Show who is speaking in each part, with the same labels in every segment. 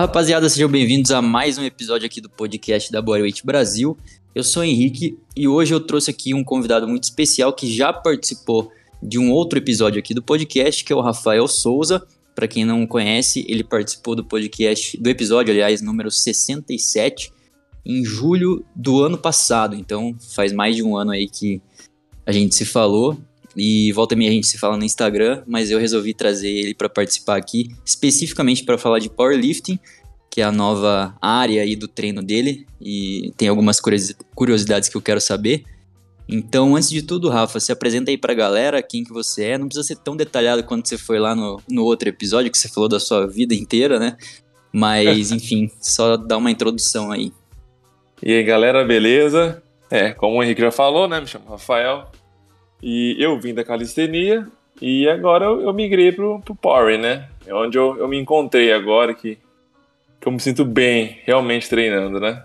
Speaker 1: Rapaziada, sejam bem-vindos a mais um episódio aqui do podcast da Bodyweight Brasil. Eu sou o Henrique e hoje eu trouxe aqui um convidado muito especial que já participou de um outro episódio aqui do podcast, que é o Rafael Souza. Para quem não conhece, ele participou do podcast, do episódio, aliás, número 67, em julho do ano passado. Então, faz mais de um ano aí que a gente se falou. E volta e meia a gente se fala no Instagram, mas eu resolvi trazer ele para participar aqui, especificamente para falar de powerlifting, que é a nova área aí do treino dele, e tem algumas curiosidades que eu quero saber. Então, antes de tudo, Rafa, se apresenta aí pra galera quem que você é. Não precisa ser tão detalhado quanto você foi lá no, no outro episódio, que você falou da sua vida inteira, né? Mas, enfim, só dá uma introdução aí.
Speaker 2: E aí, galera, beleza? É, como o Henrique já falou, né? Me chamo Rafael. E eu vim da calistenia e agora eu, eu migrei pro, pro Power, né? É onde eu, eu me encontrei agora, que, que eu me sinto bem realmente treinando, né?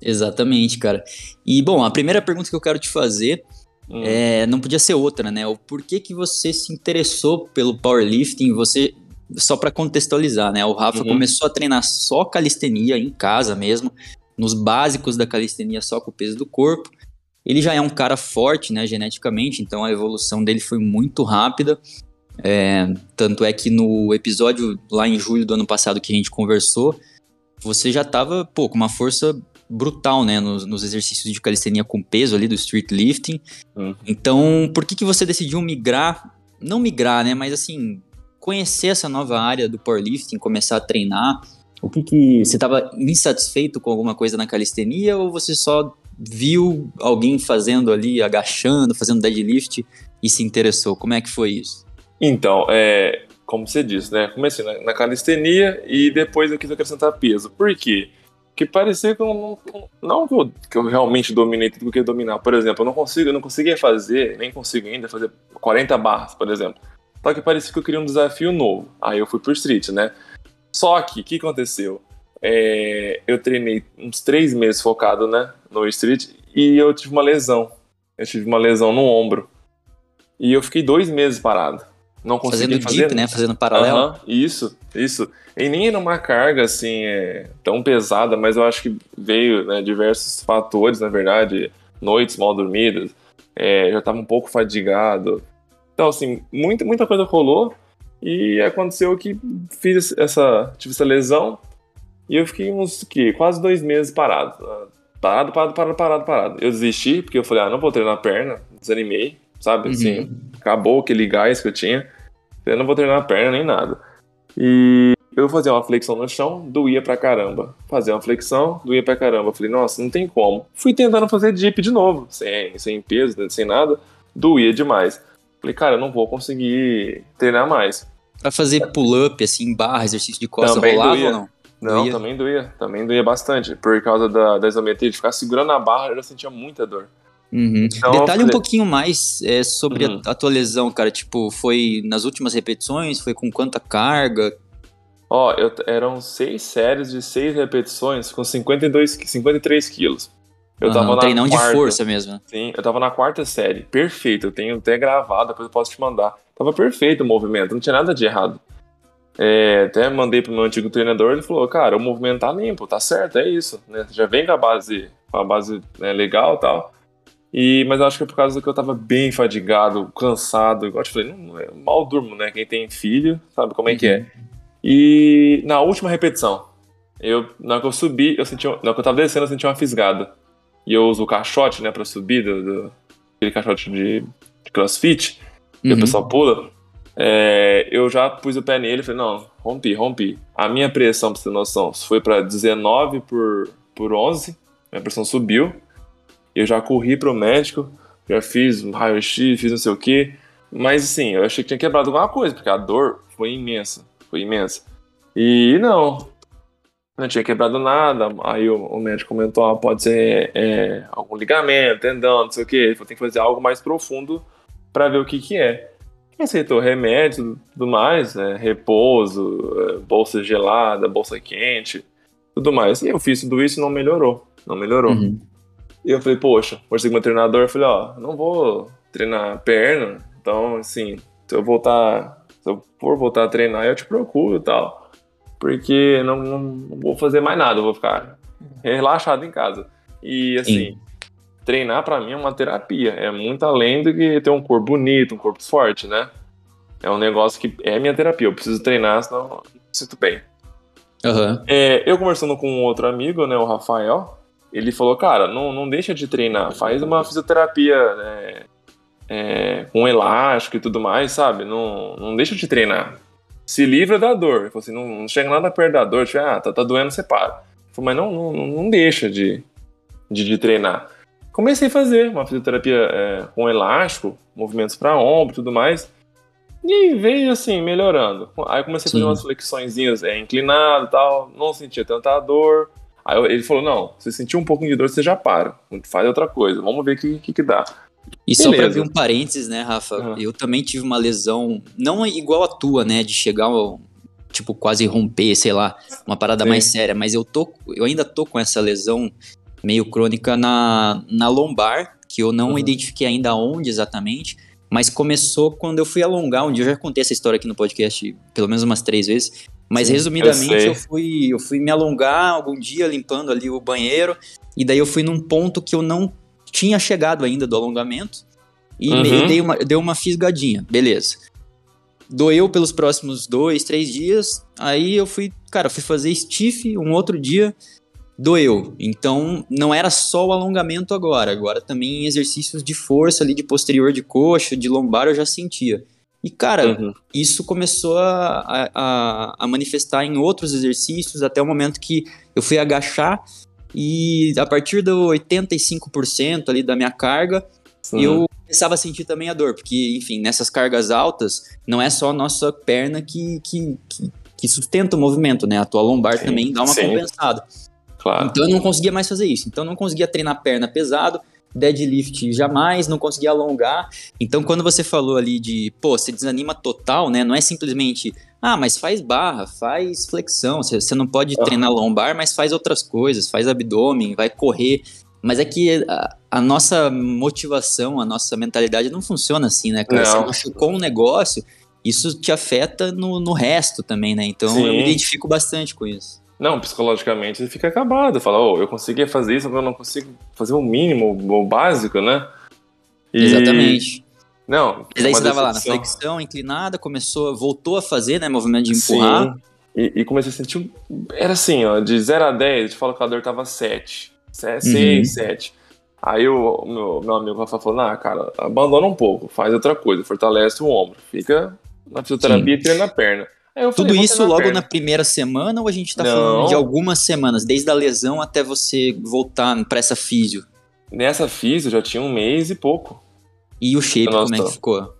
Speaker 1: Exatamente, cara. E, bom, a primeira pergunta que eu quero te fazer hum. é, não podia ser outra, né? O porquê que você se interessou pelo powerlifting? Você, só para contextualizar, né? O Rafa uhum. começou a treinar só calistenia em casa mesmo, nos básicos da calistenia só com o peso do corpo. Ele já é um cara forte, né, geneticamente, então a evolução dele foi muito rápida. É, tanto é que no episódio lá em julho do ano passado que a gente conversou, você já tava, pô, com uma força brutal, né, nos, nos, exercícios de calistenia com peso ali do street lifting. Uhum. Então, por que que você decidiu migrar, não migrar, né, mas assim, conhecer essa nova área do powerlifting, começar a treinar? O que que você estava insatisfeito com alguma coisa na calistenia ou você só viu alguém fazendo ali, agachando, fazendo deadlift e se interessou? Como é que foi isso?
Speaker 2: Então, é, como você disse, né? Comecei na, na calistenia e depois eu quis acrescentar peso. Por quê? que parecia que eu não, não que eu realmente dominei tudo que eu queria dominar. Por exemplo, eu não consigo, eu não conseguia fazer, nem consigo ainda fazer 40 barras, por exemplo. Só que parecia que eu queria um desafio novo. Aí eu fui pro street, né? Só que, o que aconteceu? É, eu treinei uns três meses focado, né, no street, e eu tive uma lesão. Eu tive uma lesão no ombro. E eu fiquei dois meses parado. Não consegui
Speaker 1: Fazendo
Speaker 2: fazer.
Speaker 1: Deep, né? Fazendo paralelo.
Speaker 2: Uhum, isso, isso. E nem numa carga assim é, tão pesada, mas eu acho que veio né, diversos fatores, na verdade, noites mal dormidas, é, já estava um pouco fadigado. Então, assim, muita, muita coisa rolou e aconteceu que fiz essa, tive essa lesão e eu fiquei uns que, quase dois meses parado. Parado, parado, parado, parado, parado. Eu desisti porque eu falei, ah, não vou treinar perna, desanimei, sabe? Assim, uhum. acabou aquele gás que eu tinha. Eu não vou treinar perna nem nada. E eu fazia uma flexão no chão, doía pra caramba. Fazia uma flexão, doía pra caramba. Falei, nossa, não tem como. Fui tentando fazer dip de novo, sem, sem peso, sem nada, doía demais. Falei, cara, eu não vou conseguir treinar mais.
Speaker 1: Pra fazer pull-up, assim, barra, exercício de costas, também rolava doía. ou não?
Speaker 2: Não, doía. também doía. Também doía bastante. Por causa da, da isometria, de ficar segurando a barra, eu já sentia muita dor.
Speaker 1: Uhum. Então, Detalhe falei... um pouquinho mais é, sobre uhum. a, a tua lesão, cara. Tipo, foi nas últimas repetições? Foi com quanta carga?
Speaker 2: Ó, eu, eram seis séries de seis repetições com 52, 53 quilos.
Speaker 1: Eu uhum, tava um treinão quarta, de força mesmo.
Speaker 2: Sim, eu tava na quarta série. Perfeito, eu tenho até gravado, depois eu posso te mandar. Tava perfeito o movimento, não tinha nada de errado. É, até mandei pro meu antigo treinador, ele falou, cara, o movimento tá limpo, tá certo, é isso. Né? Já vem com a base, com a base né, legal e tal. E, mas eu acho que é por causa que eu tava bem fadigado, cansado. Igual eu te falei, não, mal durmo, né? Quem tem filho sabe como é uhum. que é. Uhum. E na última repetição, eu, na hora que eu subi, eu senti, na hora que eu tava descendo, eu senti uma fisgada. E eu uso o caixote, né, pra subir, do, do aquele caixote de, de crossfit, que uhum. o pessoal pula. É, eu já pus o pé nele e falei, não, rompi, rompi. A minha pressão, pra você ter noção, foi pra 19 por, por 11, minha pressão subiu. Eu já corri pro médico, já fiz um raio-x, fiz não sei o que. Mas assim, eu achei que tinha quebrado alguma coisa, porque a dor foi imensa foi imensa. E não, não tinha quebrado nada. Aí o, o médico comentou: ah, pode ser é, algum ligamento, tendão, não sei o que. Ele falou: tem que fazer algo mais profundo para ver o que, que é. Aceitou remédio tudo mais, né? repouso, é, bolsa gelada, bolsa quente, tudo mais. E eu fiz tudo isso e não melhorou. Não melhorou. Uhum. E eu falei, poxa, conversei com meu treinador, eu falei, ó, não vou treinar perna, então, assim, se eu voltar se eu for voltar a treinar, eu te procuro e tal. porque não, não, não vou fazer mais nada, eu vou ficar relaxado em casa. E assim, Sim. Treinar para mim é uma terapia, é muito além do que ter um corpo bonito, um corpo forte, né? É um negócio que é minha terapia, eu preciso treinar, senão eu me sinto bem.
Speaker 1: Uhum.
Speaker 2: É, eu conversando com um outro amigo, né, o Rafael, ele falou, cara, não, não deixa de treinar, faz uma fisioterapia né, é, com elástico e tudo mais, sabe? Não, não deixa de treinar. Se livra da dor. Ele assim, não, não chega nada perto da dor, tipo, ah, tá, tá doendo, você para. Falei, mas não, não, não deixa de, de, de, treinar. Comecei a fazer uma fisioterapia é, com elástico, movimentos para ombro e tudo mais. E veio assim, melhorando. Aí comecei a fazer Sim. umas flexõezinhas é, inclinado e tal, não sentia tanta dor. Aí ele falou: não, se sentir um pouco de dor, você já para. Faz outra coisa. Vamos ver o que, que, que dá.
Speaker 1: E Beleza. só pra abrir um parênteses, né, Rafa? Uhum. Eu também tive uma lesão, não igual a tua, né? De chegar, tipo, quase romper, sei lá, uma parada Sim. mais séria. Mas eu, tô, eu ainda tô com essa lesão meio crônica na, na lombar, que eu não uhum. identifiquei ainda onde exatamente mas começou quando eu fui alongar um dia. Eu já contei essa história aqui no podcast pelo menos umas três vezes. Mas Sim, resumidamente, eu, eu, fui, eu fui me alongar algum dia limpando ali o banheiro. E daí eu fui num ponto que eu não tinha chegado ainda do alongamento. E uhum. meio dei uma, dei uma fisgadinha. Beleza. Doeu pelos próximos dois, três dias. Aí eu fui, cara, fui fazer stiff um outro dia doeu. Então, não era só o alongamento agora, agora também exercícios de força ali de posterior de coxa, de lombar eu já sentia. E, cara, uhum. isso começou a, a, a, manifestar em outros exercícios até o momento que eu fui agachar e a partir do 85% ali da minha carga, uhum. eu começava a sentir também a dor, porque, enfim, nessas cargas altas, não é só a nossa perna que, que, que, que sustenta o movimento, né? A tua lombar sim, também dá uma sim. compensada. Claro. Então eu não conseguia mais fazer isso. Então eu não conseguia treinar perna pesado, deadlift jamais, não conseguia alongar. Então quando você falou ali de, pô, você desanima total, né? Não é simplesmente, ah, mas faz barra, faz flexão. Você, não pode uhum. treinar lombar, mas faz outras coisas, faz abdômen, vai correr. Mas é que a, a, nossa motivação, a nossa mentalidade não funciona assim, né, cara? Não. Você machucou um negócio, isso te afeta no, no resto também, né? Então Sim. eu me identifico bastante com isso.
Speaker 2: Não, psicologicamente ele fica acabado. Fala, oh, eu conseguia fazer isso, mas eu não consigo fazer o mínimo, o básico, né?
Speaker 1: E... Exatamente.
Speaker 2: Não.
Speaker 1: Mas aí você estava lá na flexão, inclinada, começou, voltou a fazer, né? Movimento de empurrar.
Speaker 2: Sim. E, e comecei a sentir. Era assim, ó, de 0 a 10, falou que a dor tava 7. 6, uhum. 7. Aí o meu, meu amigo Rafa falou: nah, cara, abandona um pouco, faz outra coisa, fortalece o ombro, fica na fisioterapia Sim. e treina a perna.
Speaker 1: Falei, Tudo isso logo perna. na primeira semana ou a gente tá Não. falando de algumas semanas, desde a lesão até você voltar para essa físio?
Speaker 2: Nessa físio já tinha um mês e pouco.
Speaker 1: E o shape, como é que ficou?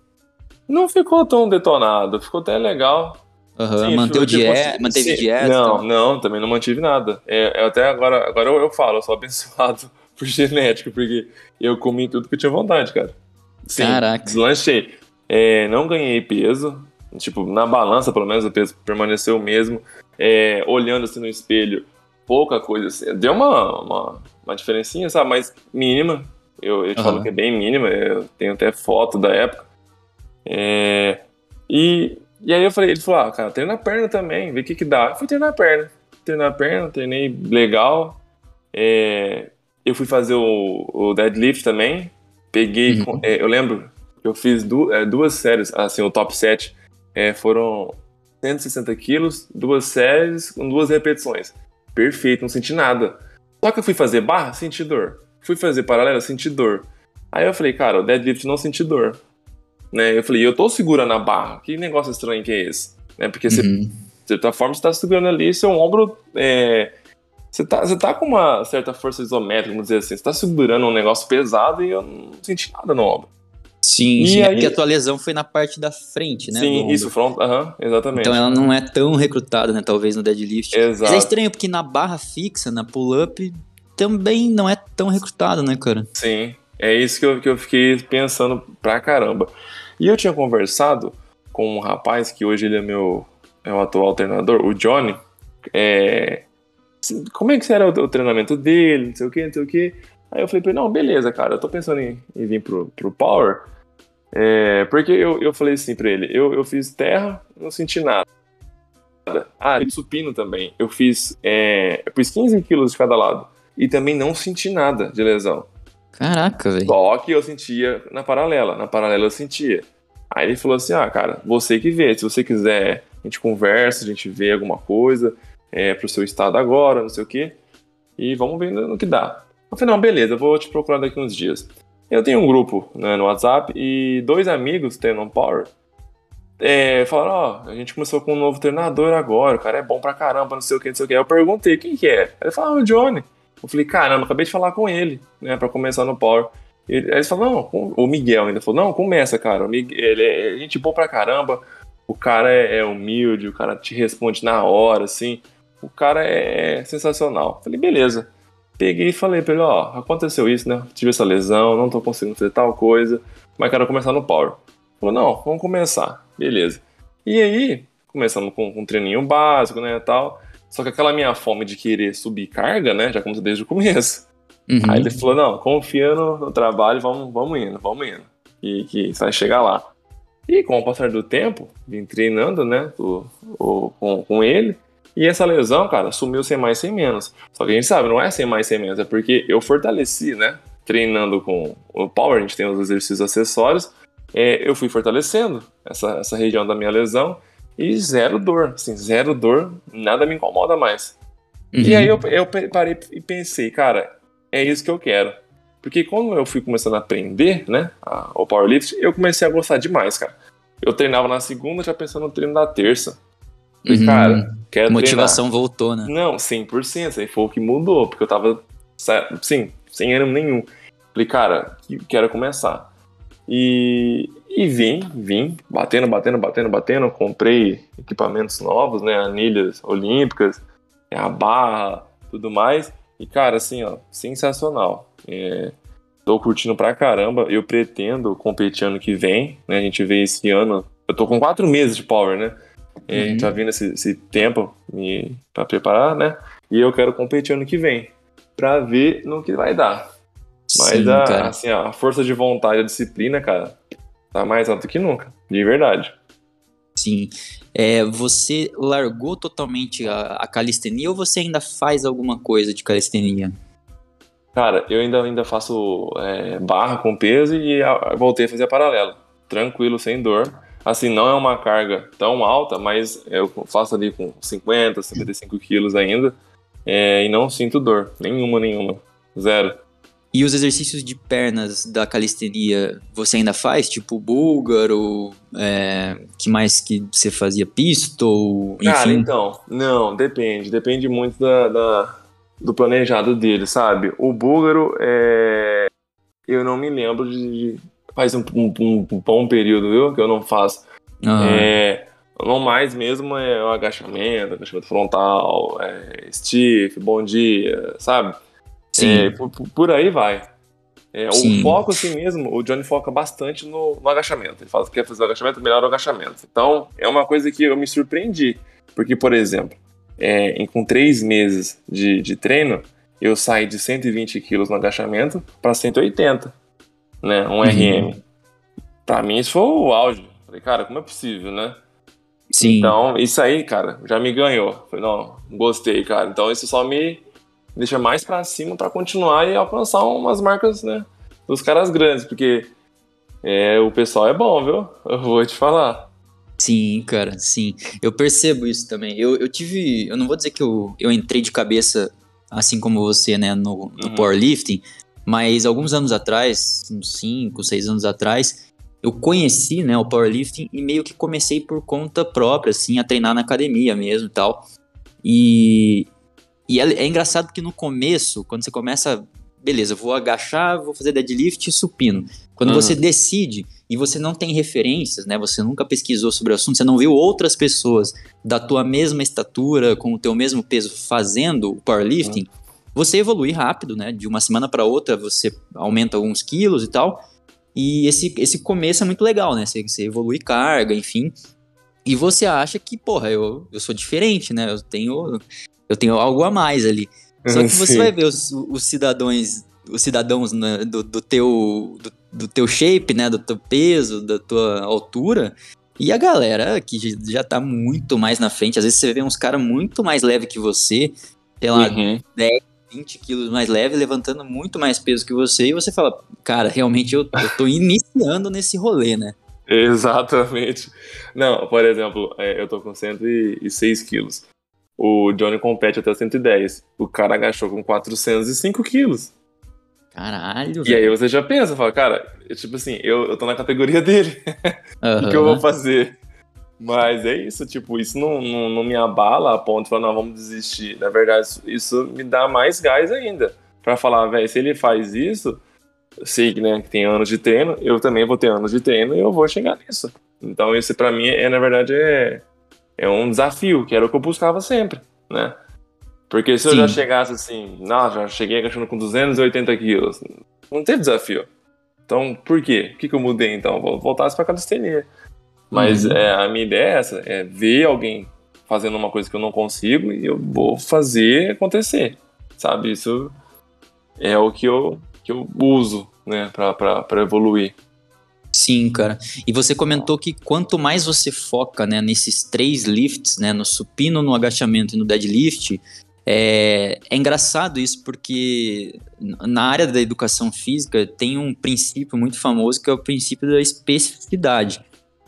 Speaker 2: Não ficou tão detonado, ficou até legal.
Speaker 1: Uhum, Sim, manteve, dieta, manteve Sim. dieta?
Speaker 2: Não, então. não, também não mantive nada. É, eu até agora, agora eu, eu falo, eu sou abençoado por genética, porque eu comi tudo que eu tinha vontade, cara.
Speaker 1: Sim, Caraca.
Speaker 2: Deslanchei. É, não ganhei peso, Tipo, na balança, pelo menos, o peso permaneceu o mesmo. É, olhando assim no espelho, pouca coisa assim. Deu uma, uma, uma diferencinha, sabe? Mas mínima. Eu, eu te uhum. falo que é bem mínima. Eu tenho até foto da época. É, e, e aí eu falei, ele falou, ah, cara, treina a perna também, vê o que que dá. Eu fui treinar a perna. Treinar a perna, treinei legal. É, eu fui fazer o, o deadlift também. Peguei, uhum. é, eu lembro, eu fiz du, é, duas séries, assim, o top 7 é, foram 160 quilos, duas séries com duas repetições. Perfeito, não senti nada. Só que eu fui fazer barra, senti dor. Fui fazer paralela, senti dor. Aí eu falei, cara, o deadlift não senti dor. Né? Eu falei, eu tô segurando a barra. Que negócio estranho que é esse? Né? Porque você, uhum. de certa forma, você tá segurando ali seu ombro. É, você, tá, você tá com uma certa força isométrica, vamos dizer assim. Você tá segurando um negócio pesado e eu não senti nada no ombro.
Speaker 1: Sim, sim é aí... porque a tua lesão foi na parte da frente, né?
Speaker 2: Sim, isso, front, aham, uh -huh, exatamente.
Speaker 1: Então ela não é tão recrutada, né, talvez, no deadlift.
Speaker 2: Exato.
Speaker 1: Mas é estranho, porque na barra fixa, na pull-up, também não é tão recrutada, né, cara?
Speaker 2: Sim, é isso que eu, que eu fiquei pensando pra caramba. E eu tinha conversado com um rapaz que hoje ele é meu é o atual treinador, o Johnny. É, como é que era o, o treinamento dele, não sei o que, não sei o que. Aí eu falei pra ele, não, beleza, cara, eu tô pensando em, em vir pro, pro Power, é, porque eu, eu falei assim pra ele, eu, eu fiz terra, não senti nada. Ah, de supino também. Eu fiz, é, eu fiz 15 quilos de cada lado. E também não senti nada de lesão.
Speaker 1: Caraca, velho.
Speaker 2: Só que eu sentia na paralela. Na paralela eu sentia. Aí ele falou assim: ah, cara, você que vê. Se você quiser, a gente conversa, a gente vê alguma coisa é, pro seu estado agora, não sei o quê. E vamos ver no que dá. Eu falei: não, beleza, eu vou te procurar daqui uns dias. Eu tenho um grupo né, no WhatsApp e dois amigos têm no Power é, falaram, ó, a gente começou com um novo treinador agora, o cara é bom pra caramba, não sei o que, não sei o que. Eu perguntei, quem que é? Ele falou, ah, o Johnny. Eu falei, caramba, acabei de falar com ele, né, pra começar no Power. Ele, aí eles falaram, não, o Miguel ainda falou, não, começa, cara, o Miguel, ele é gente boa pra caramba, o cara é, é humilde, o cara te responde na hora, assim, o cara é sensacional. Eu falei, beleza. Peguei e falei pra ele, ó, aconteceu isso, né, tive essa lesão, não tô conseguindo fazer tal coisa, mas quero começar no Power. Falou, não, vamos começar. Beleza. E aí, começando com, com um treininho básico, né, tal. Só que aquela minha fome de querer subir carga, né, já começou desde o começo. Uhum. Aí ele falou, não, confia no, no, trabalho, vamos, vamos indo, vamos indo. E que você vai chegar lá. E com o passar do tempo, vim treinando, né, o, o, com, com ele. E essa lesão, cara, sumiu sem mais, sem menos. Só que a gente sabe, não é sem mais, sem menos, é porque eu fortaleci, né? Treinando com o Power, a gente tem os exercícios acessórios é, eu fui fortalecendo essa, essa região da minha lesão e zero dor, assim, zero dor, nada me incomoda mais. Uhum. E aí eu, eu parei e pensei, cara, é isso que eu quero. Porque quando eu fui começando a aprender, né, a, o powerlift, eu comecei a gostar demais, cara. Eu treinava na segunda, já pensando no treino da terça. E, uhum. cara, quero
Speaker 1: motivação
Speaker 2: treinar.
Speaker 1: voltou, né?
Speaker 2: Não, 100%. Aí foi o que mudou, porque eu tava, sim, sem ânimo nenhum. Falei, cara, quero começar. E, e vim, vim, batendo, batendo, batendo, batendo. Comprei equipamentos novos, né? Anilhas olímpicas, a barra, tudo mais. E, cara, assim, ó, sensacional. É, tô curtindo pra caramba. Eu pretendo competir ano que vem, né? A gente vê esse ano. Eu tô com quatro meses de power, né? É, uhum. A gente tá vindo esse, esse tempo me, pra preparar, né? E eu quero competir ano que vem. Pra ver no que vai dar. Mas Sim, a, assim, a força de vontade, a disciplina, cara, tá mais alto que nunca, de verdade.
Speaker 1: Sim. É, você largou totalmente a, a, calistenia ou você ainda faz alguma coisa de calistenia?
Speaker 2: Cara, eu ainda, ainda faço é, barra com peso e a, voltei a fazer a paralela. Tranquilo, sem dor. Assim, não é uma carga tão alta, mas eu faço ali com 50, 55 quilos ainda. É, e não sinto dor. Nenhuma, nenhuma. Zero.
Speaker 1: E os exercícios de pernas da calistenia você ainda faz? Tipo búlgaro, é, que mais que você fazia? Pistol, enfim?
Speaker 2: Cara, então, não, depende. Depende muito da, da do planejado dele, sabe? O búlgaro, é, eu não me lembro de... Faz um, um, um bom período, viu? Que eu não faço. Uhum. É, não mais mesmo é o agachamento, agachamento frontal, é, stiff, bom dia, sabe? Sim. É, por, por, aí vai. É, o foco, assim mesmo, o Johnny foca bastante no, no agachamento. Ele fala que quer fazer o agachamento, melhor o agachamento. Então, é uma coisa que eu me surpreendi. Porque, por exemplo, é, com três meses de, de treino, eu saí de 120 quilos no agachamento para 180, né? Um uhum. RM. Pra mim, isso foi o auge. Falei, cara, como é possível, né? Sim. Então, isso aí, cara, já me ganhou. Falei, não, gostei, cara. Então, isso só me deixa mais para cima para continuar e alcançar umas marcas, né, dos caras grandes, porque é, o pessoal é bom, viu? Eu vou te falar.
Speaker 1: Sim, cara, sim. Eu percebo isso também. Eu, eu tive. Eu não vou dizer que eu, eu entrei de cabeça, assim como você, né, no, no uhum. powerlifting, mas alguns anos atrás, uns 5, 6 anos atrás, eu conheci, né, o powerlifting e meio que comecei por conta própria, assim, a treinar na academia mesmo e tal. E e é, é engraçado que no começo, quando você começa, beleza, vou agachar, vou fazer deadlift e supino. Quando uhum. você decide e você não tem referências, né? Você nunca pesquisou sobre o assunto, você não viu outras pessoas da tua mesma estatura, com o teu mesmo peso fazendo o powerlifting, uhum. Você evolui rápido, né? De uma semana para outra você aumenta alguns quilos e tal. E esse, esse começo é muito legal, né? Você, você evolui carga, enfim. E você acha que, porra, eu, eu sou diferente, né? Eu tenho eu tenho algo a mais ali. Só que você vai ver os, os cidadãos, os cidadãos né, do, do, teu, do, do, teu shape, né, do teu peso, da tua altura, E a galera que já tá muito mais na frente, às vezes você vê uns caras muito mais leve que você, sei lá, uhum. 10, 20 quilos mais leve, levantando muito mais peso que você, e você fala, cara, realmente eu, eu tô iniciando nesse rolê, né?
Speaker 2: Exatamente. Não, por exemplo, é, eu tô com 106 quilos. O Johnny compete até 110. O cara agachou com 405 quilos.
Speaker 1: Caralho,
Speaker 2: E aí você já pensa, fala, cara, tipo assim, eu, eu tô na categoria dele. Uhum. o que eu vou fazer? Mas é isso, tipo, isso não, não, não me abala a ponto de falar, não, vamos desistir. Na verdade, isso me dá mais gás ainda. Pra falar, velho, se ele faz isso, sei né, que tem anos de treino, eu também vou ter anos de treino e eu vou chegar nisso. Então, isso para mim é, na verdade, é, é um desafio, que era o que eu buscava sempre, né? Porque se Sim. eu já chegasse assim, não, já cheguei agachando com 280 quilos, não teve desafio. Então, por quê? O que, que eu mudei então? Voltar para calistenia. Mas uhum. é, a minha ideia é essa: é ver alguém fazendo uma coisa que eu não consigo e eu vou fazer acontecer. Sabe? Isso é o que eu, que eu uso né, para evoluir.
Speaker 1: Sim, cara. E você comentou que quanto mais você foca né, nesses três lifts, né, no supino, no agachamento e no deadlift, é, é engraçado isso porque na área da educação física tem um princípio muito famoso que é o princípio da especificidade.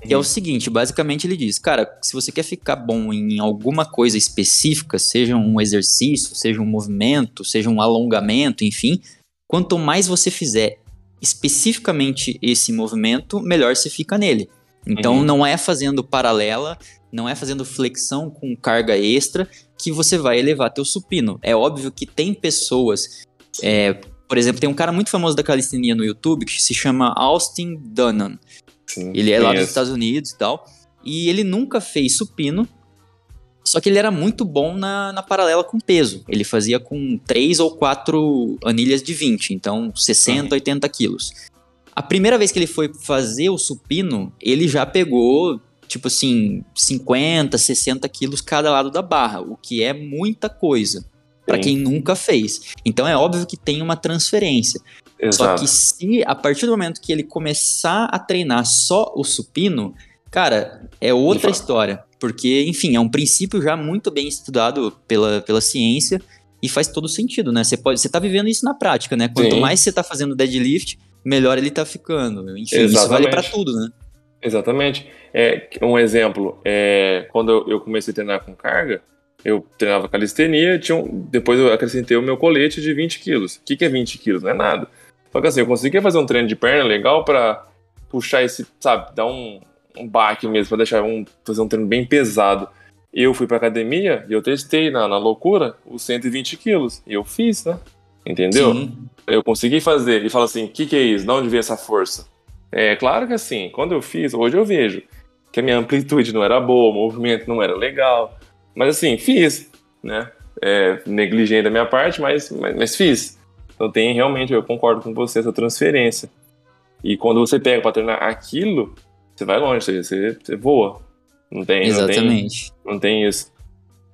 Speaker 1: Que é o seguinte, basicamente ele diz, cara, se você quer ficar bom em alguma coisa específica, seja um exercício, seja um movimento, seja um alongamento, enfim, quanto mais você fizer especificamente esse movimento, melhor você fica nele. Então uhum. não é fazendo paralela, não é fazendo flexão com carga extra que você vai elevar teu supino. É óbvio que tem pessoas, é, por exemplo, tem um cara muito famoso da calistenia no YouTube que se chama Austin Dunham. Sim, ele é lá dos Estados Unidos e tal. E ele nunca fez supino, só que ele era muito bom na, na paralela com peso. Ele fazia com 3 ou 4 anilhas de 20, então 60, uhum. 80 quilos. A primeira vez que ele foi fazer o supino, ele já pegou, tipo assim, 50, 60 quilos cada lado da barra, o que é muita coisa para quem nunca fez. Então é óbvio que tem uma transferência. Exato. Só que se a partir do momento que ele começar a treinar só o supino, cara, é outra história. Porque, enfim, é um princípio já muito bem estudado pela, pela ciência e faz todo sentido, né? Você pode, você tá vivendo isso na prática, né? Quanto Sim. mais você tá fazendo deadlift, melhor ele tá ficando. Enfim, Exatamente. isso vale para tudo, né?
Speaker 2: Exatamente. É, um exemplo, é, quando eu, eu comecei a treinar com carga, eu treinava calistenia, tinha um, depois eu acrescentei o meu colete de 20 quilos. O que, que é 20 quilos? Não é nada. Só que assim, eu conseguia fazer um treino de perna legal para puxar esse, sabe, dar um, um baque mesmo, para deixar um, fazer um treino bem pesado. Eu fui pra academia e eu testei na, na loucura os 120 quilos. E eu fiz, né? Entendeu? Sim. Eu consegui fazer. E fala assim: o que, que é isso? De onde veio essa força? É claro que assim, quando eu fiz, hoje eu vejo que a minha amplitude não era boa, o movimento não era legal. Mas assim, fiz, né? É, negligente da minha parte, mas, mas, mas fiz. Então tem realmente, eu concordo com você, essa transferência. E quando você pega para treinar aquilo, você vai longe, você, você voa. Não tem, Exatamente. Não tem, não tem isso.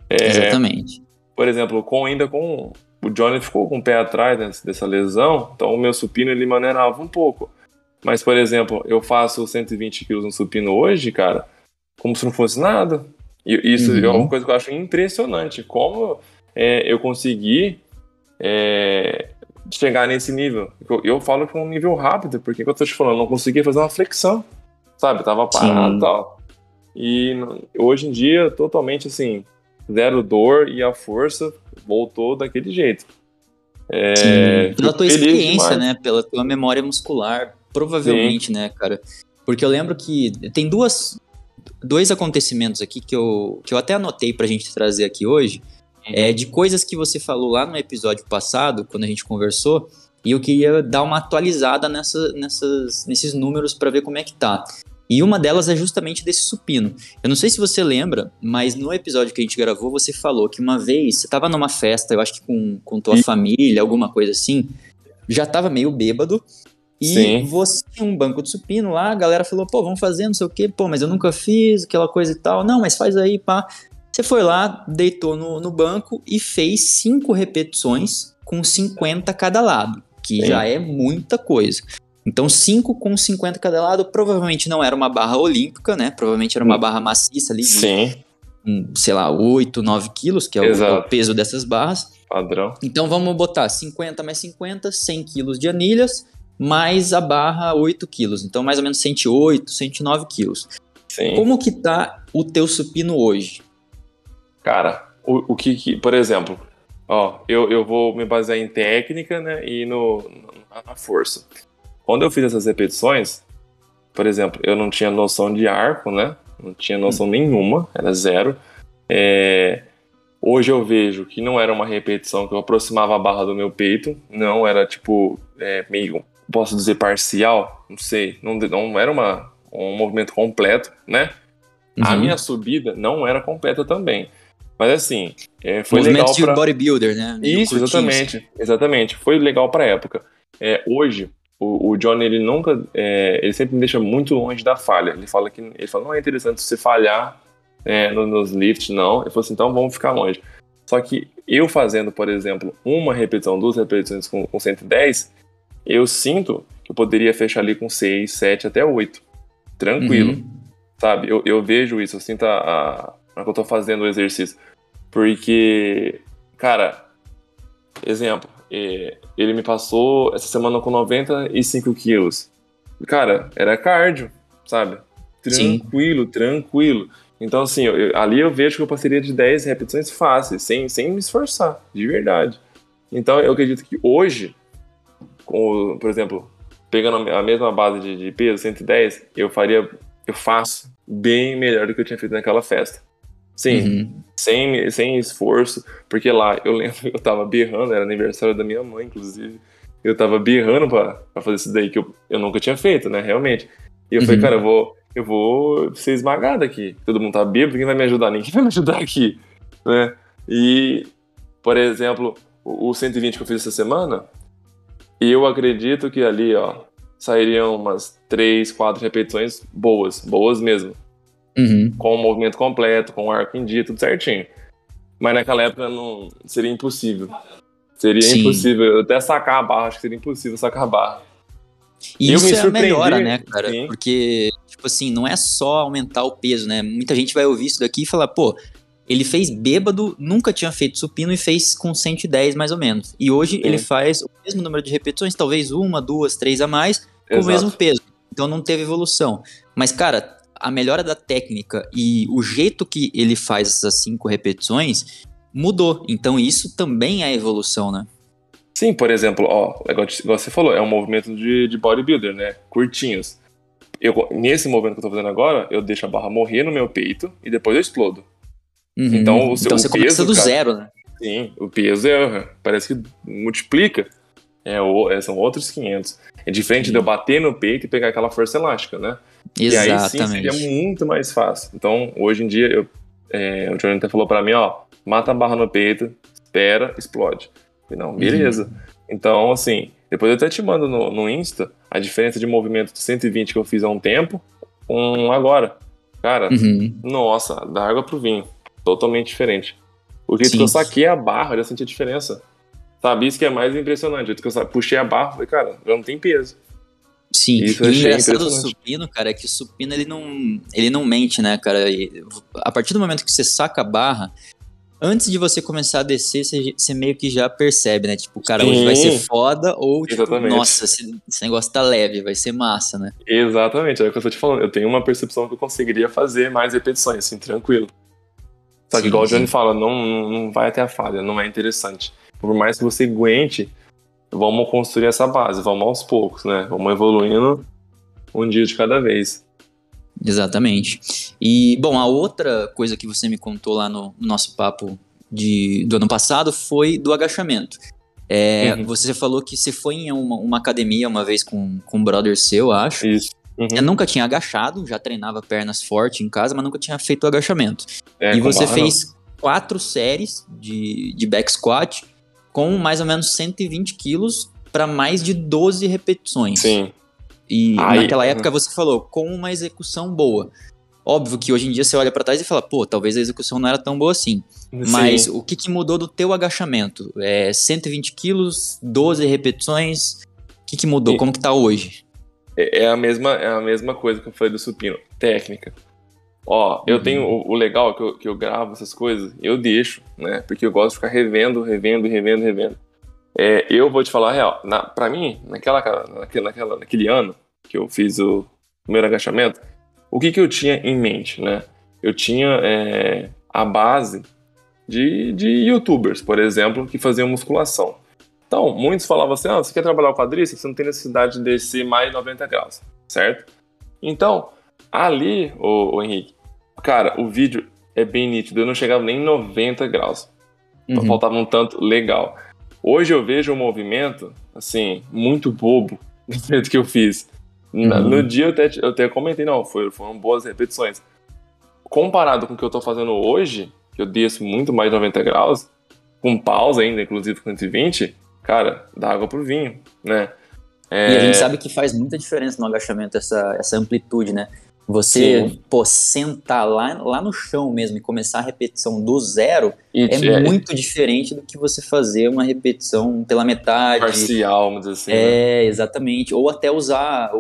Speaker 1: É, Exatamente.
Speaker 2: Por exemplo, com ainda com o Johnny ficou com o pé atrás dessa lesão, então o meu supino ele maneirava um pouco. Mas, por exemplo, eu faço 120 quilos no supino hoje, cara, como se não fosse nada. E isso uhum. é uma coisa que eu acho impressionante. Como é, eu consegui é, chegar nesse nível. Eu, eu, falo que é um nível rápido, porque eu tô te falando, eu não conseguia fazer uma flexão, sabe? tava parado e tal. E hoje em dia, totalmente assim, zero dor e a força voltou daquele jeito.
Speaker 1: É, Pela tua experiência, demais. né? Pela tua memória muscular, provavelmente, Sim. né, cara? Porque eu lembro que tem duas, dois acontecimentos aqui que eu, que eu até anotei pra gente trazer aqui hoje, é, de coisas que você falou lá no episódio passado, quando a gente conversou, e eu queria dar uma atualizada nessa, nessas, nesses números para ver como é que tá. E uma delas é justamente desse supino. Eu não sei se você lembra, mas no episódio que a gente gravou, você falou que uma vez você estava numa festa, eu acho que com, com tua família, alguma coisa assim, já estava meio bêbado, e Sim. você tinha um banco de supino lá, a galera falou, pô, vamos fazer, não sei o quê, pô, mas eu nunca fiz, aquela coisa e tal. Não, mas faz aí, pá. Você foi lá, deitou no, no banco e fez cinco repetições com 50 cada lado, que Sim. já é muita coisa. Então 5 com 50 cada lado provavelmente não era uma barra olímpica, né? Provavelmente era uma barra maciça ali de,
Speaker 2: Sim,
Speaker 1: um, sei lá, 8, 9 quilos, que é o, é o peso dessas barras.
Speaker 2: padrão.
Speaker 1: Então vamos botar 50 mais 50, 100 quilos de anilhas, mais a barra 8 quilos. Então mais ou menos 108, 109 quilos.
Speaker 2: Sim.
Speaker 1: Como que tá o teu supino hoje?
Speaker 2: Cara, o, o que, que- por exemplo, ó, eu, eu vou me basear em técnica, né, e no, na força. Quando eu fiz essas repetições, por exemplo, eu não tinha noção de arco, né, não tinha noção nenhuma, era zero. É, hoje eu vejo que não era uma repetição que eu aproximava a barra do meu peito, não era tipo é, meio, posso dizer parcial, não sei, não, não era uma, um movimento completo, né? A
Speaker 1: Uhum.
Speaker 2: minha subida não era completa também. Mas assim, é, foi legal
Speaker 1: Movimentos de
Speaker 2: pra...
Speaker 1: bodybuilder, né?
Speaker 2: Isso, exatamente. Exatamente. Foi legal pra época. É, hoje, o, o Johnny, ele nunca... é, ele sempre me deixa muito longe da falha. Ele fala que... Ele fala, não é interessante você falhar é, no- nos lifts, não. Ele falou assim, então vamos ficar longe. Só que eu fazendo, por exemplo, uma repetição, duas repetições com, com 110, eu sinto que eu poderia fechar ali com 6, 7, até 8. Tranquilo
Speaker 1: Uhum.
Speaker 2: sabe? Eu, eu vejo isso, eu sinto a, a, a que eu tô fazendo o exercício. Porque, cara, exemplo, é, ele me passou essa semana com 95 quilos. Cara, era cardio, sabe?
Speaker 1: Sim.
Speaker 2: Tranquilo, tranquilo. Então, assim, eu- ali eu vejo que eu passaria de 10 repetições fáceis, sem, sem me esforçar, de verdade. Então, eu acredito que hoje, com, por exemplo, pegando a mesma base de, de peso, 110, eu faria, eu faço bem melhor do que eu tinha feito naquela festa. Sim,
Speaker 1: Uhum.
Speaker 2: sem, sem esforço, porque lá eu lembro que eu tava berrando, era aniversário da minha mãe, inclusive. Eu tava berrando pra, pra fazer isso daí que eu, eu nunca tinha feito, né? Realmente. E eu falei,
Speaker 1: Uhum.
Speaker 2: cara, eu vou, eu vou ser esmagado aqui. Todo mundo tá bêbado, quem vai me ajudar? Ninguém vai me ajudar aqui, né? E, por exemplo, o, o 120 que eu fiz essa semana, eu acredito que ali, ó, sairiam umas 3, 4 repetições boas, boas mesmo
Speaker 1: Uhum.
Speaker 2: com o movimento completo, com o arco em dia, tudo certinho. Mas naquela época não seria impossível. Seria
Speaker 1: Sim.
Speaker 2: impossível. Eu até sacar a barra, acho que seria impossível sacar a barra.
Speaker 1: E
Speaker 2: Eu
Speaker 1: isso
Speaker 2: me
Speaker 1: é a melhora, né, cara?
Speaker 2: sim.
Speaker 1: Porque, tipo assim, não é só aumentar o peso, né? Muita gente vai ouvir isso daqui e falar, pô, ele fez bêbado, nunca tinha feito supino e fez com 110 mais ou menos. E hoje
Speaker 2: Sim.
Speaker 1: ele faz o mesmo número de repetições, talvez uma, duas, três a mais, com o
Speaker 2: Exato.
Speaker 1: mesmo peso. Então não teve evolução. Mas, cara, a melhora da técnica e o jeito que ele faz essas cinco repetições mudou. Então isso também é evolução, né?
Speaker 2: Sim, por exemplo, ó, igual, igual você falou, é um movimento de, de bodybuilder, né? Curtinhos. Eu, nesse movimento que eu tô fazendo agora, eu deixo a barra morrer no meu peito e depois eu explodo.
Speaker 1: Uhum.
Speaker 2: Então, o seu-
Speaker 1: então
Speaker 2: o
Speaker 1: você começa
Speaker 2: peso,
Speaker 1: do
Speaker 2: cara,
Speaker 1: zero, né?
Speaker 2: Sim, o peso é, parece que multiplica. É, o- é, são outros 500. É diferente de eu bater no peito e pegar aquela força elástica, né? E aí sim
Speaker 1: Exatamente.
Speaker 2: seria muito mais fácil. Então, hoje em dia, eu, é, o Johnny até falou pra mim, ó, mata a barra no peito, espera, explode. Falei, não, beleza.
Speaker 1: Uhum.
Speaker 2: Então, assim, depois eu até te mando no, no Insta a diferença de movimento de 120 que eu fiz há um tempo com agora. Cara,
Speaker 1: Uhum.
Speaker 2: nossa, da água pro vinho. Totalmente diferente. O jeito
Speaker 1: Sim.
Speaker 2: que eu saquei a barra, eu já senti a diferença. Sabe, isso que é mais impressionante. O jeito que eu puxei a barra, falei, cara, já não tem peso.
Speaker 1: Sim,
Speaker 2: Isso
Speaker 1: e o engraçado do supino, cara, é que o supino ele não, ele não mente, né, cara? E a partir do momento que você saca a barra, antes de você começar a descer, você, você meio que já percebe, né? Tipo, cara, hoje vai ser
Speaker 2: Sim.
Speaker 1: foda ou, tipo,
Speaker 2: Exatamente.
Speaker 1: nossa, esse, esse negócio tá leve, vai ser massa, né?
Speaker 2: Exatamente, é o que eu tô te falando. Eu tenho uma percepção que eu conseguiria fazer mais repetições, assim, tranquilo. Só que
Speaker 1: Sim,
Speaker 2: igual o
Speaker 1: sim.
Speaker 2: Johnny fala, não, não- não vai até a falha, não é interessante. Por mais que você aguente, vamos construir essa base, vamos aos poucos, né? Vamos evoluindo um dia de cada vez.
Speaker 1: Exatamente. E, bom, a outra coisa que você me contou lá no, no nosso papo de, do ano passado foi do agachamento. É,
Speaker 2: Uhum.
Speaker 1: Você falou que você foi em uma, uma academia uma vez com, com um brother seu, acho.
Speaker 2: Isso. Uhum.
Speaker 1: Eu nunca tinha agachado, já treinava pernas forte em casa, mas nunca tinha feito agachamento.
Speaker 2: É,
Speaker 1: e você
Speaker 2: barra,
Speaker 1: fez quatro séries de, de back squat com mais ou menos 120 quilos para mais de 12
Speaker 2: não.
Speaker 1: repetições.
Speaker 2: Sim.
Speaker 1: E
Speaker 2: Aí-
Speaker 1: naquela época você falou, com uma execução boa. Óbvio que hoje em dia você olha pra trás e fala, pô, talvez a execução não era tão boa assim. Mas
Speaker 2: Sim.
Speaker 1: o que, que mudou do teu agachamento? É 120 quilos, 12 repetições. O que, que mudou?
Speaker 2: E-
Speaker 1: Como que tá hoje?
Speaker 2: é, é, a mesma, é a mesma coisa que eu falei do supino. Técnica. Ó, eu uhum. tenho o, o, legal que eu, que eu gravo essas coisas, eu deixo, né? Porque eu gosto de ficar revendo, revendo, revendo, revendo. É, eu vou te falar a real. Na, pra mim, naquela, naquele, naquela, naquele ano que eu fiz o primeiro agachamento, o que, que eu tinha em mente, né? Eu tinha é, a base de, de youtubers, por exemplo, que faziam musculação. Então, muitos falavam assim: ah, você quer trabalhar o quadríceps, você não tem necessidade de descer mais 90 graus, certo? Então, ali, o, o Henrique, cara, o vídeo é bem nítido, eu não chegava nem em 90 graus. Então, uhum. faltava um tanto legal. Hoje eu vejo um movimento, assim, muito bobo do jeito que eu fiz. Uhum. No dia eu até, eu até comentei, não, foi, foram boas repetições. Comparado com o que eu tô fazendo hoje, que eu desço muito mais de 90 graus, com pausa ainda, inclusive com 120, cara, dá água pro vinho, né?
Speaker 1: É... E a gente sabe que faz muita diferença no agachamento essa, essa amplitude, né? Você, Sim. pô, sentar lá, lá no chão mesmo e começar a repetição do zero é, é, muito diferente do que você fazer uma repetição pela metade.
Speaker 2: Parcial, vamos dizer assim.
Speaker 1: É, né? exatamente. Ou até usar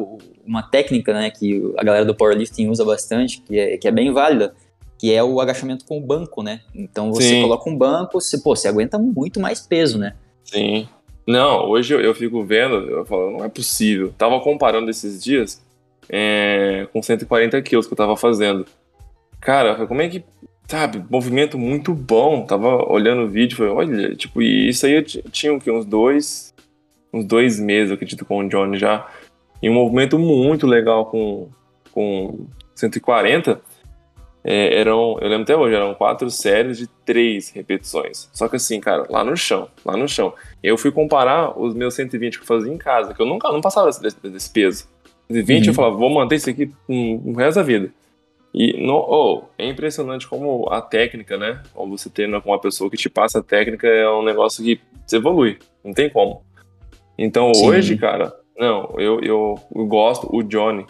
Speaker 1: uma técnica, né, que a galera do powerlifting usa bastante, que é, que é bem válida, que é o agachamento com o banco, né? Então você Sim. coloca um banco, você, pô, você aguenta muito mais peso, né?
Speaker 2: Sim. Não, hoje eu, eu fico vendo, eu falo, não é possível. Tava comparando esses dias é, com 140 quilos que eu tava fazendo. Cara, como é que. Sabe, movimento muito bom. Tava olhando o vídeo, falei, olha, tipo, e isso aí eu tinha que, uns dois. Uns dois meses, acredito, com o Johnny já. E um movimento muito legal com, com 140. É, eram, eu lembro até hoje, eram quatro séries de três repetições. Só que assim, cara, lá no chão, lá no chão. Eu fui comparar os meus 120 que eu fazia em casa, que eu nunca não passava desse, desse peso. 120 uhum. eu falava, vou manter isso aqui o resto da vida. E no, oh, é impressionante como a técnica, né? Como você tendo com uma pessoa que te passa a técnica é um negócio que você evolui, não tem como. Então Sim. hoje, cara, não, eu, eu, eu gosto, o Johnny,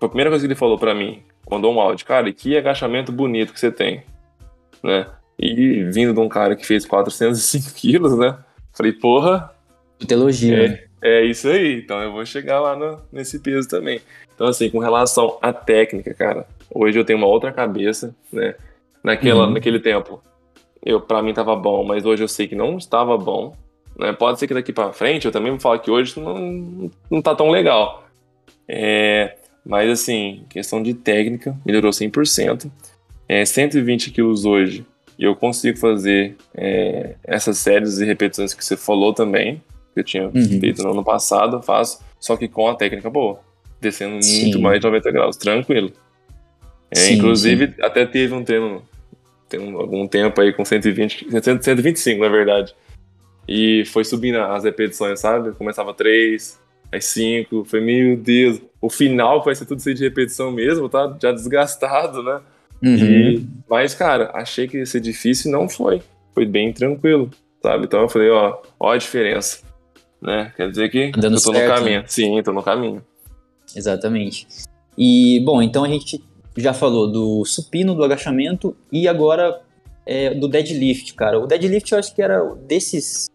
Speaker 2: a primeira coisa que ele falou para mim, mandou um áudio, cara, que agachamento bonito que você tem, né? E vindo de um cara que fez 405 quilos, né? Falei, porra.
Speaker 1: Muita elogio,
Speaker 2: é,
Speaker 1: né?
Speaker 2: É isso aí, então eu vou chegar lá no, nesse peso também. Então, assim, com relação à técnica, cara, hoje eu tenho uma outra cabeça, né? Naquela, uhum. Naquele tempo, eu para mim tava bom, mas hoje eu sei que não estava bom. Né? Pode ser que daqui para frente eu também vou falar que hoje não, não tá tão legal. É, mas assim, questão de técnica, melhorou 100%. É, 120 quilos hoje, e eu consigo fazer é, essas séries de repetições que você falou também, que eu tinha uhum. feito no ano passado, faço, só que com a técnica boa, descendo sim. muito mais de 90 graus, tranquilo. É, sim, inclusive, sim. até teve um treino, tem algum tempo aí com 120, 125 na verdade, e foi subindo as repetições, sabe? Começava 3, aí 5, foi meu Deus, o final vai ser tudo isso de repetição mesmo, tá? Já desgastado, né? Uhum. E, mas, cara, achei que ia ser difícil e não foi. Foi bem tranquilo, sabe? Então eu falei, ó, ó a diferença. Né? Quer dizer que tá eu tô certo, no caminho. Né? Sim, tô no caminho.
Speaker 1: Exatamente. E, bom, então a gente já falou do supino, do agachamento e agora é, do deadlift, cara. O deadlift eu acho que era desses